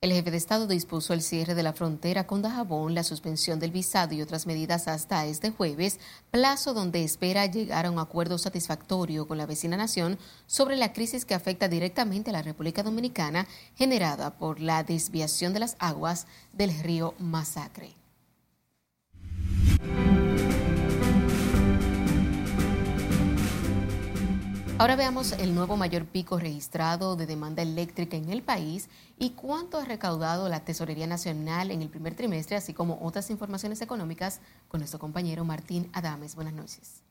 El jefe de Estado dispuso el cierre de la frontera con Dajabón, la suspensión del visado y otras medidas hasta este jueves, plazo donde espera llegar a un acuerdo satisfactorio con la vecina nación sobre la crisis que afecta directamente a la República Dominicana generada por la desviación de las aguas del río Masacre. Ahora veamos el nuevo mayor pico registrado de demanda eléctrica en el país y cuánto ha recaudado la Tesorería Nacional en el primer trimestre, así como otras informaciones económicas con nuestro compañero Martín Adames. Buenas noches.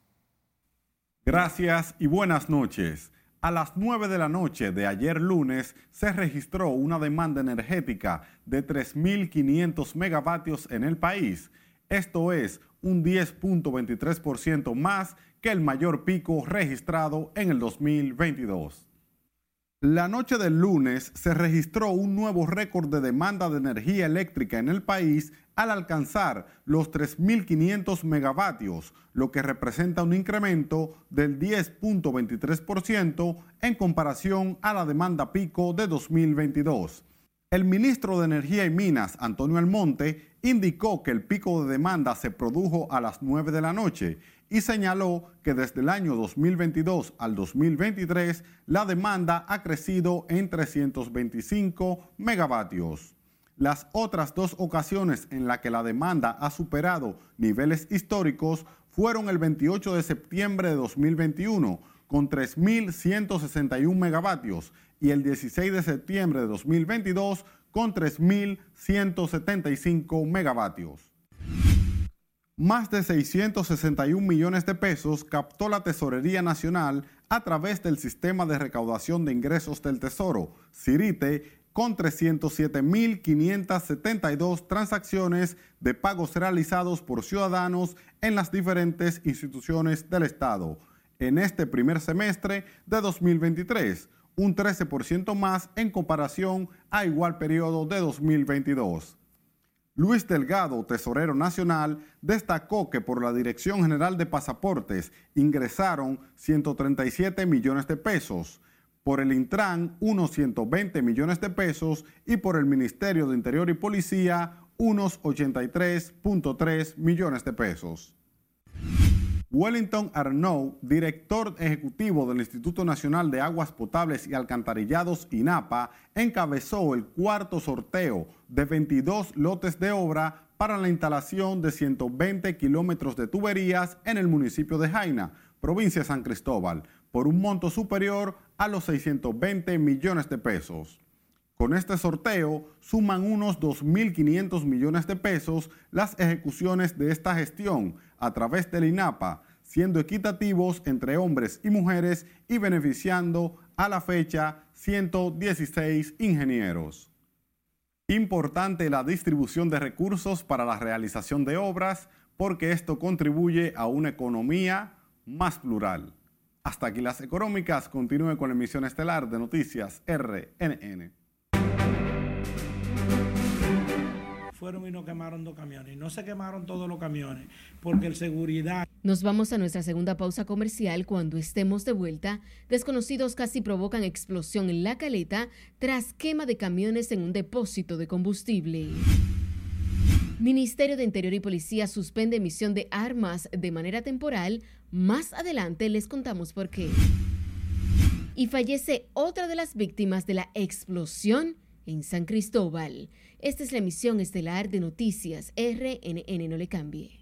Gracias y buenas noches. A las 9 de la noche de ayer lunes se registró una demanda energética de 3.500 megavatios en el país. Esto es un 10.23% más que el mayor pico registrado en el 2022. La noche del lunes se registró un nuevo récord de demanda de energía eléctrica en el país al alcanzar los 3.500 megavatios, lo que representa un incremento del 10.23% en comparación a la demanda pico de 2022. El ministro de Energía y Minas, Antonio Almonte, indicó que el pico de demanda se produjo a las 9 de la noche y señaló que desde el año 2022 al 2023 la demanda ha crecido en 325 megavatios. Las otras dos ocasiones en las que la demanda ha superado niveles históricos fueron el 28 de septiembre de 2021 con 3.161 megavatios y el 16 de septiembre de 2022 con 3.175 megavatios. Más de 661 millones de pesos captó la Tesorería Nacional a través del Sistema de Recaudación de Ingresos del Tesoro, CIRITE, con 307.572 transacciones de pagos realizados por ciudadanos en las diferentes instituciones del Estado en este primer semestre de 2023 un 13% más en comparación a igual periodo de 2022. Luis Delgado, tesorero nacional, destacó que por la Dirección General de Pasaportes ingresaron 137 millones de pesos, por el Intran unos 120 millones de pesos y por el Ministerio de Interior y Policía unos 83.3 millones de pesos. Wellington Arnaud, director ejecutivo del Instituto Nacional de Aguas Potables y Alcantarillados INAPA, encabezó el cuarto sorteo de 22 lotes de obra para la instalación de 120 kilómetros de tuberías en el municipio de Jaina, provincia de San Cristóbal, por un monto superior a los 620 millones de pesos. Con este sorteo suman unos 2.500 millones de pesos las ejecuciones de esta gestión a través del INAPA, siendo equitativos entre hombres y mujeres y beneficiando a la fecha 116 ingenieros. Importante la distribución de recursos para la realización de obras porque esto contribuye a una economía más plural. Hasta aquí las económicas. Continúe con la emisión estelar de Noticias RNN. Fueron y no quemaron dos camiones. No se quemaron todos los camiones porque el seguridad. Nos vamos a nuestra segunda pausa comercial. Cuando estemos de vuelta, desconocidos casi provocan explosión en la caleta tras quema de camiones en un depósito de combustible. Ministerio de Interior y Policía suspende emisión de armas de manera temporal. Más adelante les contamos por qué. Y fallece otra de las víctimas de la explosión en San Cristóbal. Esta es la emisión estelar de Noticias RNN. No le cambie.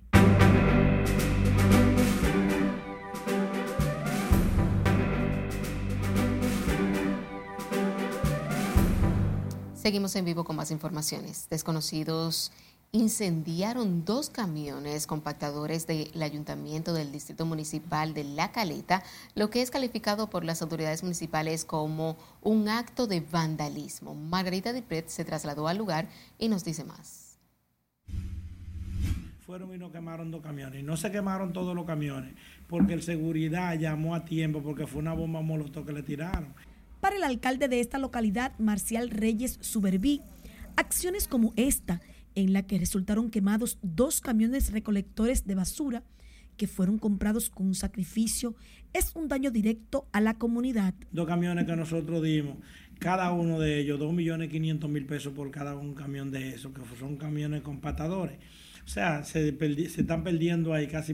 Seguimos en vivo con más informaciones. Desconocidos incendiaron dos camiones compactadores del Ayuntamiento del Distrito Municipal de La Caleta, lo que es calificado por las autoridades municipales como un acto de vandalismo. Margarita Dipret se trasladó al lugar y nos dice más. Fueron y no quemaron dos camiones. Y no se quemaron todos los camiones porque el seguridad llamó a tiempo porque fue una bomba molotov que le tiraron. Para el alcalde de esta localidad, Marcial Reyes Suberví, acciones como esta en la que resultaron quemados dos camiones recolectores de basura que fueron comprados con un sacrificio, es un daño directo a la comunidad. Dos camiones que nosotros dimos, cada uno de ellos, dos millones quinientos mil pesos por cada un camión de esos, que son camiones compactadores. O sea, se, se están perdiendo ahí casi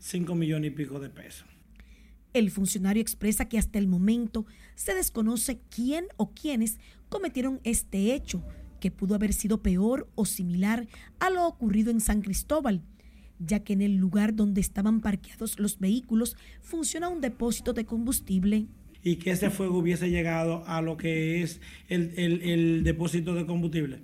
5 millones y pico de pesos. El funcionario expresa que hasta el momento se desconoce quién o quiénes cometieron este hecho, que pudo haber sido peor o similar a lo ocurrido en San Cristóbal, ya que en el lugar donde estaban parqueados los vehículos funciona un depósito de combustible. Y que ese fuego hubiese llegado a lo que es el, depósito de combustible.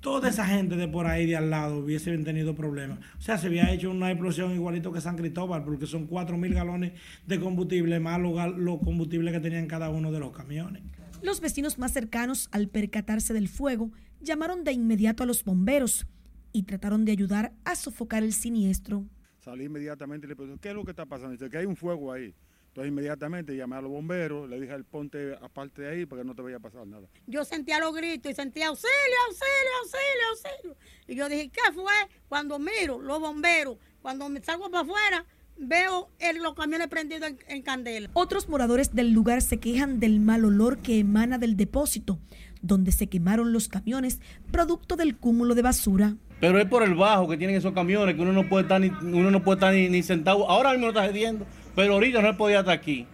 Toda esa gente de por ahí de al lado hubiesen tenido problemas. O sea, se había hecho una explosión igualito que San Cristóbal, porque son 4 mil galones de combustible más los combustible que tenían cada uno de los camiones. Los vecinos más cercanos, al percatarse del fuego, llamaron de inmediato a los bomberos y trataron de ayudar a sofocar el siniestro. Salí inmediatamente y le pregunté, ¿qué es lo que está pasando? Dice que hay un fuego ahí. Entonces inmediatamente llamé a los bomberos, le dije al ponte aparte de ahí para que no te vaya a pasar nada. Yo sentía los gritos y sentía auxilio, auxilio, auxilio, auxilio. Y yo dije, ¿qué fue? Cuando miro los bomberos, cuando me salgo para afuera, veo los camiones prendidos en, en, candela. Otros moradores del lugar se quejan del mal olor que emana del depósito donde se quemaron los camiones producto del cúmulo de basura. Pero es por el bajo que tienen esos camiones que uno no puede estar ni, uno no puede estar ni, sentado. Ahora mismo lo está cediendo, pero ahorita no podía estar aquí.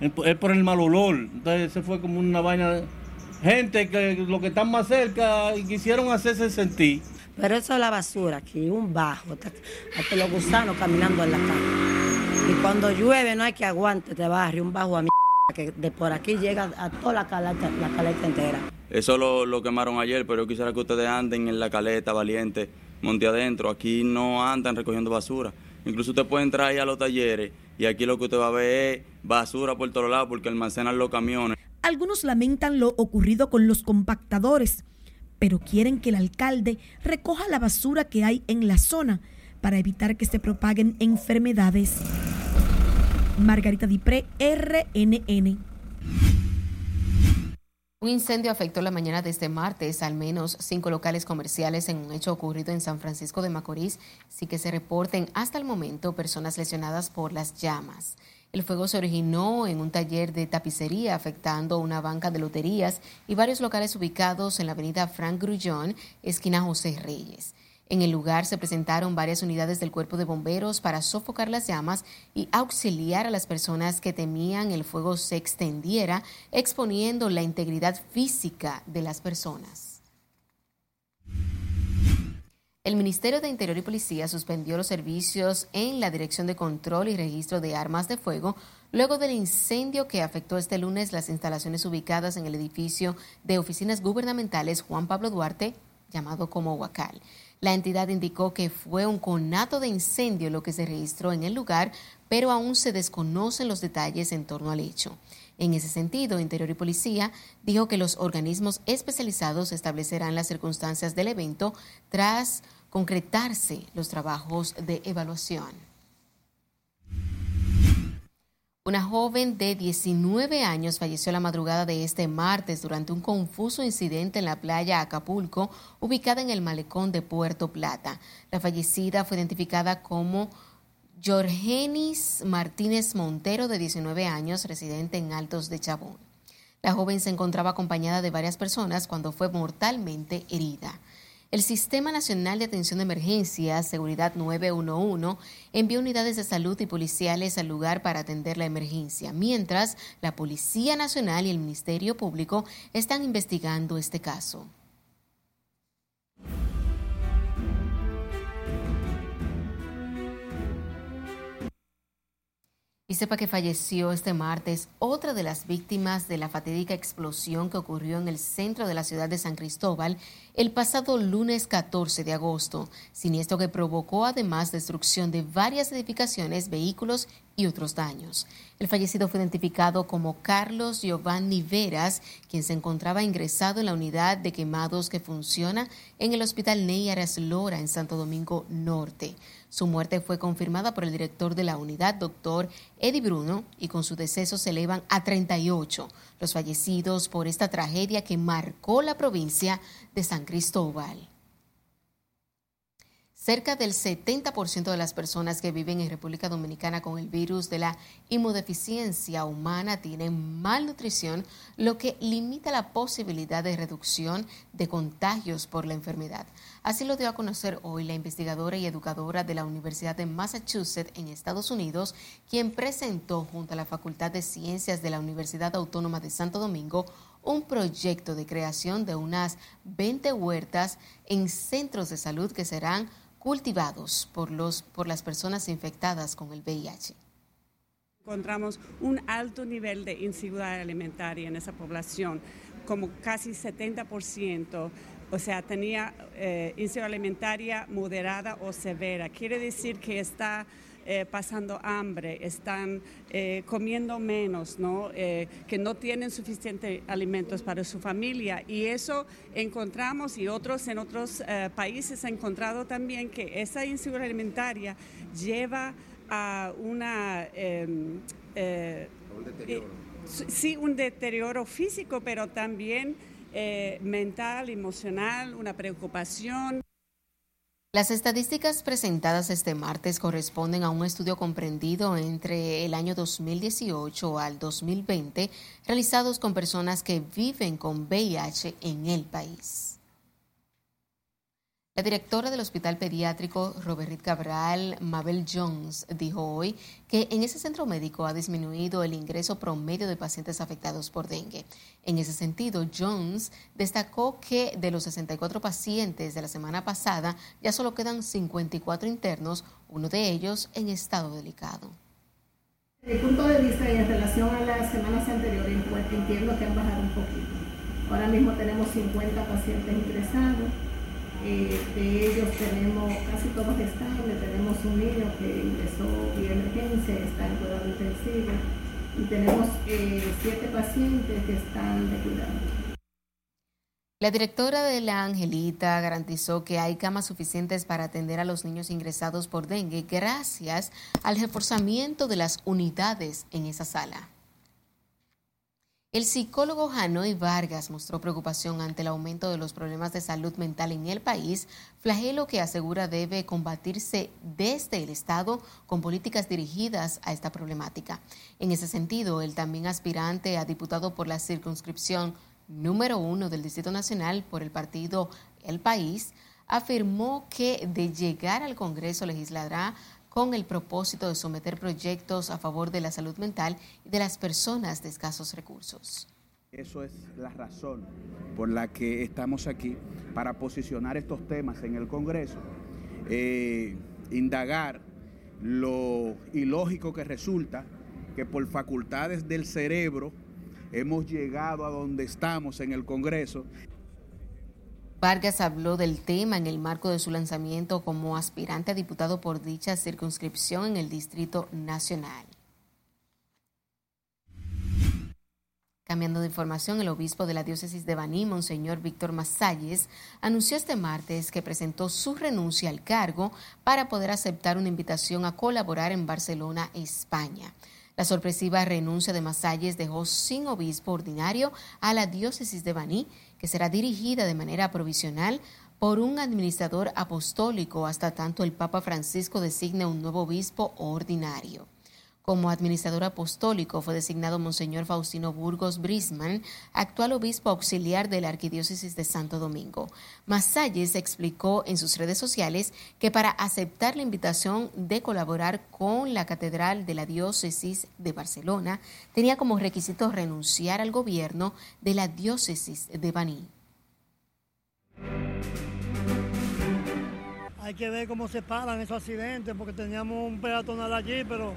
Es por el mal olor. Entonces se fue como una vaina. Gente que lo que están más cerca y quisieron hacerse sentir. Pero eso es la basura aquí, un bajo, hasta los gusanos caminando en la calle. Y cuando llueve no hay que aguante este barrio, un bajo a mí que de por aquí llega a toda la caleta, la caleta entera. Eso lo, quemaron ayer, pero yo quisiera que ustedes anden en la caleta valiente, monte adentro. Aquí no andan recogiendo basura. Incluso usted puede entrar ahí a los talleres y aquí lo que usted va a ver es basura por todos lados porque almacenan los camiones. Algunos lamentan lo ocurrido con los compactadores, pero quieren que el alcalde recoja la basura que hay en la zona para evitar que se propaguen enfermedades. Margarita Dipré, RNN. Un incendio afectó la mañana de este martes al menos cinco locales comerciales en un hecho ocurrido en San Francisco de Macorís, sin que se reporten hasta el momento personas lesionadas por las llamas. El fuego se originó en un taller de tapicería afectando una banca de loterías y varios locales ubicados en la avenida Frank Grullón, esquina José Reyes. En el lugar se presentaron varias unidades del cuerpo de bomberos para sofocar las llamas y auxiliar a las personas que temían el fuego se extendiera, exponiendo la integridad física de las personas. El Ministerio de Interior y Policía suspendió los servicios en la Dirección de Control y Registro de Armas de Fuego luego del incendio que afectó este lunes las instalaciones ubicadas en el edificio de oficinas gubernamentales Juan Pablo Duarte, llamado como Huacal. La entidad indicó que fue un conato de incendio lo que se registró en el lugar, pero aún se desconocen los detalles en torno al hecho. En ese sentido, Interior y Policía dijo que los organismos especializados establecerán las circunstancias del evento tras concretarse los trabajos de evaluación. Una joven de 19 años falleció la madrugada de este martes durante un confuso incidente en la playa Acapulco, ubicada en el malecón de Puerto Plata. La fallecida fue identificada como Jorgenis Martínez Montero, de 19 años, residente en Altos de Chabón. La joven se encontraba acompañada de varias personas cuando fue mortalmente herida. El Sistema Nacional de Atención de Emergencias, Seguridad 911, envió unidades de salud y policiales al lugar para atender la emergencia, mientras la Policía Nacional y el Ministerio Público están investigando este caso. Y sepa que falleció este martes otra de las víctimas de la fatídica explosión que ocurrió en el centro de la ciudad de San Cristóbal el pasado lunes 14 de agosto, siniestro que provocó además destrucción de varias edificaciones, vehículos y otros daños. El fallecido fue identificado como Carlos Giovanni Veras, quien se encontraba ingresado en la unidad de quemados que funciona en el Hospital Ney Aras Lora en Santo Domingo Norte. Su muerte fue confirmada por el director de la unidad, doctor Eddie Bruno, y con su deceso se elevan a 38 los fallecidos por esta tragedia que marcó la provincia de San Cristóbal. Cerca del 70% de las personas que viven en República Dominicana con el virus de la inmunodeficiencia humana tienen malnutrición, lo que limita la posibilidad de reducción de contagios por la enfermedad. Así lo dio a conocer hoy la investigadora y educadora de la Universidad de Massachusetts en Estados Unidos, quien presentó junto a la Facultad de Ciencias de la Universidad Autónoma de Santo Domingo un proyecto de creación de unas 20 huertas en centros de salud que serán cultivados por, los, por las personas infectadas con el VIH. Encontramos un alto nivel de inseguridad alimentaria en esa población, como casi 70%. O sea, tenía eh, inseguridad alimentaria moderada o severa. Quiere decir que está eh, pasando hambre, están eh, comiendo menos, ¿no? Eh, que no tienen suficientes alimentos para su familia. Y eso encontramos y otros en otros países han encontrado también que esa inseguridad alimentaria lleva a una... Em, un deterioro. sí, un deterioro físico, pero también mental, emocional, una preocupación. Las estadísticas presentadas este martes corresponden a un estudio comprendido entre el año 2018 al 2020 realizados con personas que viven con VIH en el país. La directora del Hospital Pediátrico Robert Cabral, Mabel Jones, dijo hoy que en ese centro médico ha disminuido el ingreso promedio de pacientes afectados por dengue. En ese sentido, Jones destacó que de los 64 pacientes de la semana pasada ya solo quedan 54 internos, uno de ellos en estado delicado. Desde mi punto de vista y en relación a las semanas anteriores, pues entiendo que han bajado un poquito. Ahora mismo tenemos 50 pacientes ingresados eh, de ellos tenemos casi todos estables, tenemos un niño que ingresó vía emergencia, está en cuidado intensivo y tenemos eh, siete pacientes que están de cuidado. La directora de la Angelita garantizó que hay camas suficientes para atender a los niños ingresados por dengue gracias al reforzamiento de las unidades en esa sala. El psicólogo Hanoi Vargas mostró preocupación ante el aumento de los problemas de salud mental en el país, flagelo que asegura debe combatirse desde el Estado con políticas dirigidas a esta problemática. En ese sentido, el también aspirante a diputado por la circunscripción número uno del Distrito Nacional por el partido El País, afirmó que de llegar al Congreso legislará con el propósito de someter proyectos a favor de la salud mental y de las personas de escasos recursos. Eso es la razón por la que estamos aquí, para posicionar estos temas en el Congreso, eh, indagar lo ilógico que resulta que por facultades del cerebro hemos llegado a donde estamos en el Congreso. Vargas habló del tema en el marco de su lanzamiento como aspirante a diputado por dicha circunscripción en el Distrito Nacional. Cambiando de información, el obispo de la diócesis de Baní, Monseñor Víctor Masalles, anunció este martes que presentó su renuncia al cargo para poder aceptar una invitación a colaborar en Barcelona, España. La sorpresiva renuncia de Masalles dejó sin obispo ordinario a la diócesis de Baní, que será dirigida de manera provisional por un administrador apostólico hasta tanto el Papa Francisco designe un nuevo obispo ordinario. Como administrador apostólico fue designado Monseñor Faustino Burgos Brisman, actual obispo auxiliar de la Arquidiócesis de Santo Domingo. Masalles explicó en sus redes sociales que para aceptar la invitación de colaborar con la Catedral de la Diócesis de Barcelona, tenía como requisito renunciar al gobierno de la Diócesis de Baní. Hay que ver cómo se paran esos accidentes, porque teníamos un peatonal allí, pero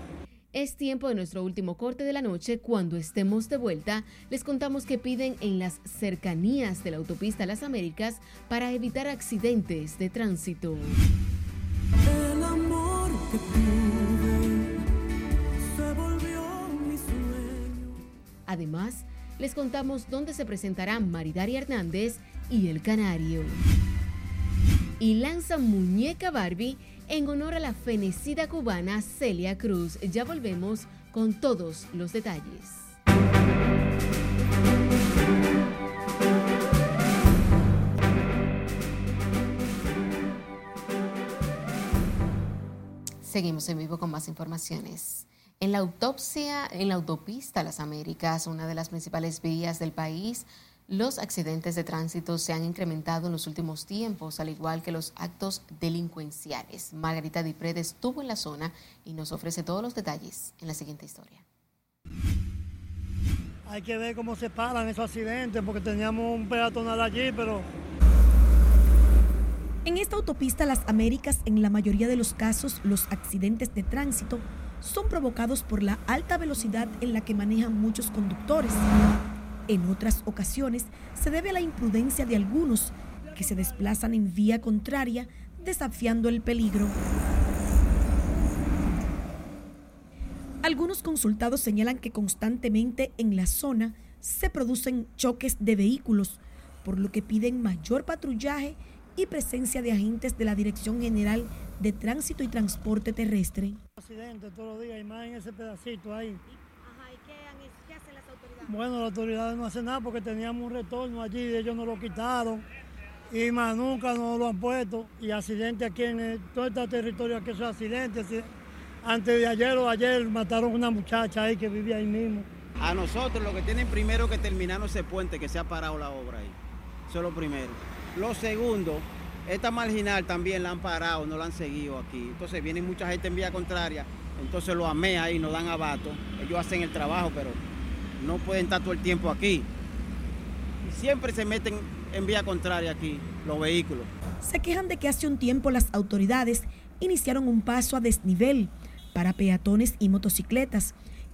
es tiempo de nuestro último corte de la noche. Cuando estemos de vuelta, les contamos que piden en las cercanías de la autopista Las Américas para evitar accidentes de tránsito. El amor que tuve se volvió mi sueño. Además, les contamos dónde se presentarán Maridari Hernández y El Canario. Y lanzan muñeca Barbie en honor a la fenecida cubana Celia Cruz. Ya volvemos con todos los detalles. Seguimos en vivo con más informaciones. En la autopsia, en la autopista Las Américas, una de las principales vías del país, los accidentes de tránsito se han incrementado en los últimos tiempos, al igual que los actos delincuenciales. Margarita Diprede estuvo en la zona y nos ofrece todos los detalles en la siguiente historia. Hay que ver cómo se paran esos accidentes, porque teníamos un peatonal allí, pero... En esta autopista Las Américas, en la mayoría de los casos, los accidentes de tránsito son provocados por la alta velocidad en la que manejan muchos conductores. En otras ocasiones se debe a la imprudencia de algunos que se desplazan en vía contraria desafiando el peligro. Algunos consultados señalan que constantemente en la zona se producen choques de vehículos, por lo que piden mayor patrullaje y presencia de agentes de la Dirección General de Tránsito y Transporte Terrestre. Accidente todos los días, y más en ese pedacito ahí. Bueno, las autoridades no hacen nada porque teníamos un retorno allí y ellos nos lo quitaron. Y más nunca nos lo han puesto. Y accidente aquí en todo este territorio, aquí son accidentes. Antes de ayer o ayer mataron una muchacha ahí que vivía ahí mismo. A nosotros lo que tienen primero que terminar ese puente que se ha parado la obra ahí. Eso es lo primero. Lo segundo, esta marginal también la han parado, no la han seguido aquí. Entonces viene mucha gente en vía contraria. Entonces los AME ahí nos dan abato. Ellos hacen el trabajo, pero no pueden estar todo el tiempo aquí. Siempre se meten en vía contraria aquí los vehículos. Se quejan de que hace un tiempo las autoridades iniciaron un paso a desnivel para peatones y motocicletas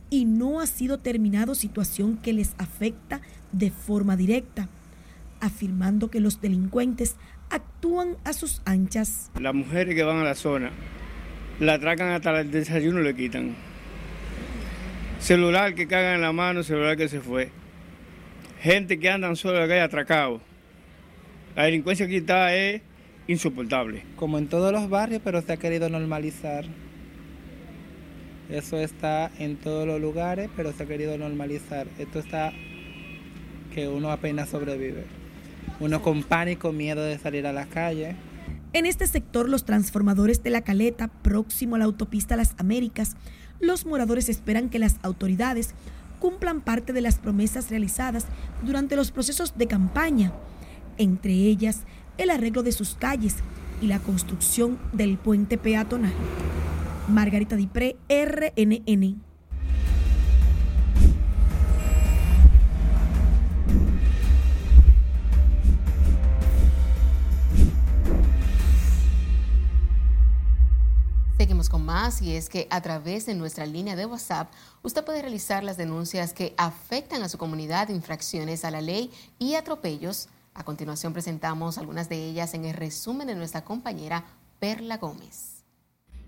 y no ha sido terminado situación que les afecta de forma directa, afirmando que los delincuentes actúan a sus anchas. Las mujeres que van a la zona la atracan hasta el desayuno le quitan. Celular que cagan en la mano, celular que se fue. Gente que andan solo en la calle atracado. La delincuencia aquí está es insoportable. Como en todos los barrios, pero se ha querido normalizar. Eso está en todos los lugares, pero se ha querido normalizar. Esto está que uno apenas sobrevive. Uno con pánico, miedo de salir a la calle. En este sector, los transformadores de la Caleta, próximo a la autopista Las Américas, los moradores esperan que las autoridades cumplan parte de las promesas realizadas durante los procesos de campaña, entre ellas el arreglo de sus calles y la construcción del puente peatonal. Margarita Dipré, RNN. Más y es que a través de nuestra línea de WhatsApp usted puede realizar las denuncias que afectan a su comunidad infracciones a la ley y atropellos. A continuación presentamos algunas de ellas en el resumen de nuestra compañera Perla Gómez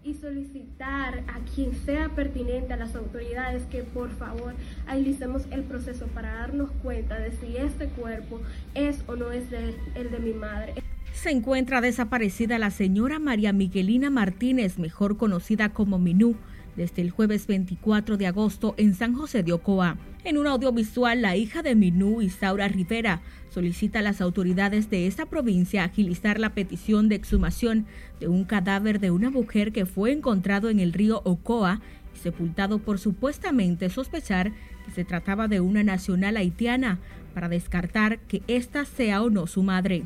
y solicitar a quien sea pertinente a las autoridades que por favor agilicemos el proceso para darnos cuenta de si este cuerpo es o no es el de mi madre. Se encuentra desaparecida la señora María Miguelina Martínez, mejor conocida como Minú, desde el jueves 24 de agosto en San José de Ocoa. En un audiovisual, la hija de Minú, Isaura Rivera, solicita a las autoridades de esta provincia agilizar la petición de exhumación de un cadáver de una mujer que fue encontrado en el río Ocoa y sepultado por supuestamente sospechar que se trataba de una nacional haitiana para descartar que ésta sea o no su madre.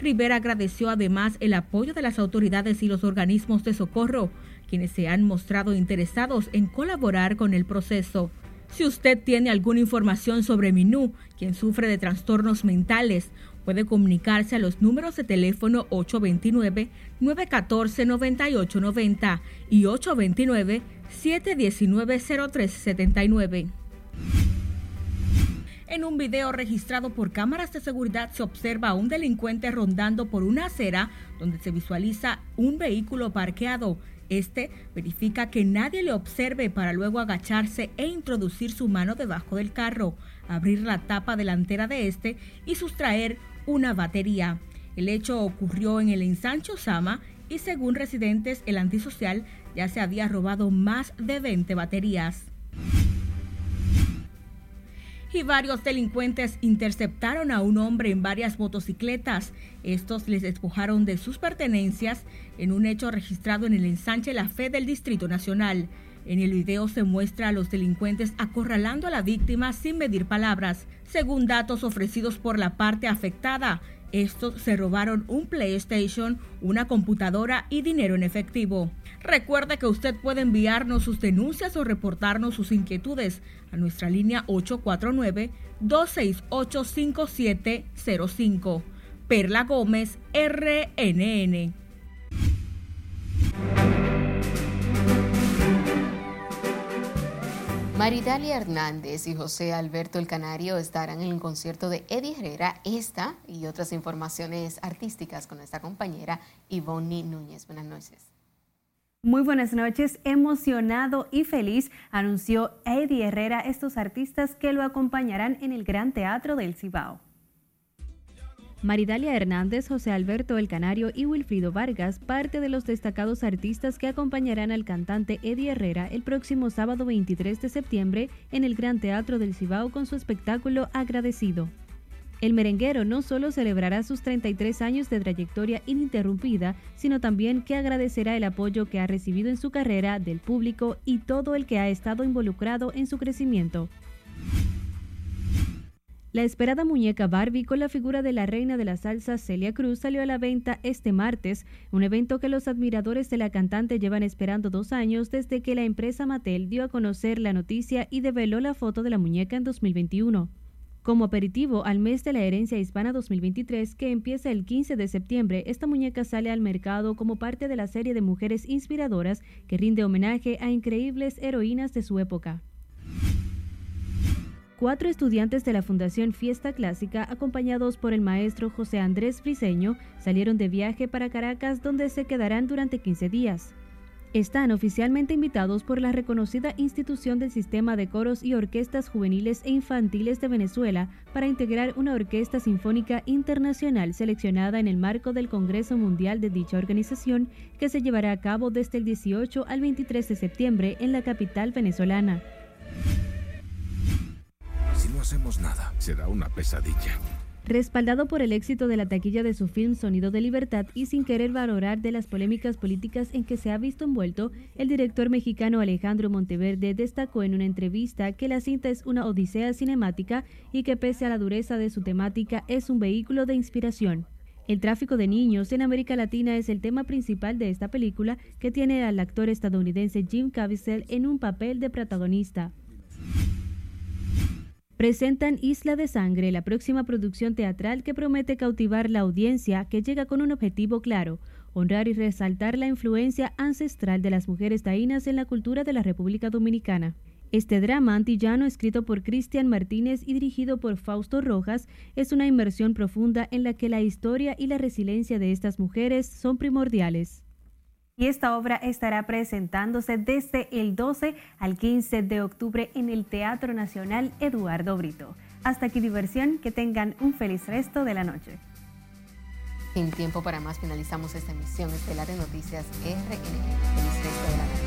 Rivera agradeció además el apoyo de las autoridades y los organismos de socorro, quienes se han mostrado interesados en colaborar con el proceso. Si usted tiene alguna información sobre Minú, quien sufre de trastornos mentales, puede comunicarse a los números de teléfono 829-914-9890 y 829-719-0379. En un video registrado por cámaras de seguridad se observa a un delincuente rondando por una acera donde se visualiza un vehículo parqueado. Este verifica que nadie le observe para luego agacharse e introducir su mano debajo del carro, abrir la tapa delantera de este y sustraer una batería. El hecho ocurrió en el ensancho Sama y según residentes el antisocial ya se había robado más de 20 baterías y varios delincuentes interceptaron a un hombre en varias motocicletas. Estos les despojaron de sus pertenencias en un hecho registrado en el ensanche La Fe del Distrito Nacional. En el video se muestra a los delincuentes acorralando a la víctima sin medir palabras. Según datos ofrecidos por la parte afectada, estos se robaron un PlayStation, una computadora y dinero en efectivo. Recuerde que usted puede enviarnos sus denuncias o reportarnos sus inquietudes a nuestra línea 849-268-5705. Perla Gómez, RNN. Maridalia Hernández y José Alberto El Canario estarán en el concierto de Eddie Herrera. Esta y otras informaciones artísticas con nuestra compañera Ivonne Núñez. Buenas noches. Muy buenas noches. Emocionado y feliz anunció Eddie Herrera estos artistas que lo acompañarán en el Gran Teatro del Cibao. Maridalia Hernández, José Alberto El Canario y Wilfrido Vargas, parte de los destacados artistas que acompañarán al cantante Eddie Herrera el próximo sábado 23 de septiembre en el Gran Teatro del Cibao con su espectáculo Agradecido. El merenguero no solo celebrará sus 33 años de trayectoria ininterrumpida, sino también que agradecerá el apoyo que ha recibido en su carrera del público y todo el que ha estado involucrado en su crecimiento. La esperada muñeca Barbie con la figura de la reina de la salsa Celia Cruz salió a la venta este martes, un evento que los admiradores de la cantante llevan esperando dos años desde que la empresa Mattel dio a conocer la noticia y develó la foto de la muñeca en 2021. Como aperitivo al mes de la herencia hispana 2023, que empieza el 15 de septiembre, esta muñeca sale al mercado como parte de la serie de mujeres inspiradoras que rinde homenaje a increíbles heroínas de su época. Cuatro estudiantes de la Fundación Fiesta Clásica, acompañados por el maestro José Andrés Friseño, salieron de viaje para Caracas donde se quedarán durante 15 días. Están oficialmente invitados por la reconocida institución del Sistema de Coros y Orquestas Juveniles e Infantiles de Venezuela para integrar una orquesta sinfónica internacional seleccionada en el marco del Congreso Mundial de dicha organización que se llevará a cabo desde el 18 al 23 de septiembre en la capital venezolana. No hacemos nada, será una pesadilla. Respaldado por el éxito de la taquilla de su film Sonido de Libertad y sin querer valorar de las polémicas políticas en que se ha visto envuelto, el director mexicano Alejandro Monteverde destacó en una entrevista que la cinta es una odisea cinemática y que pese a la dureza de su temática es un vehículo de inspiración. El tráfico de niños en América Latina es el tema principal de esta película que tiene al actor estadounidense Jim Caviezel en un papel de protagonista presentan Isla de Sangre, la próxima producción teatral que promete cautivar la audiencia que llega con un objetivo claro, honrar y resaltar la influencia ancestral de las mujeres taínas en la cultura de la República Dominicana. Este drama antillano, escrito por Cristian Martínez y dirigido por Fausto Rojas, es una inmersión profunda en la que la historia y la resiliencia de estas mujeres son primordiales. Y esta obra estará presentándose desde el 12 al 15 de octubre en el Teatro Nacional Eduardo Brito. Hasta aquí diversión, que tengan un feliz resto de la noche. Sin tiempo para más, finalizamos esta emisión estelar de Noticias RNN. Feliz resto de la noche.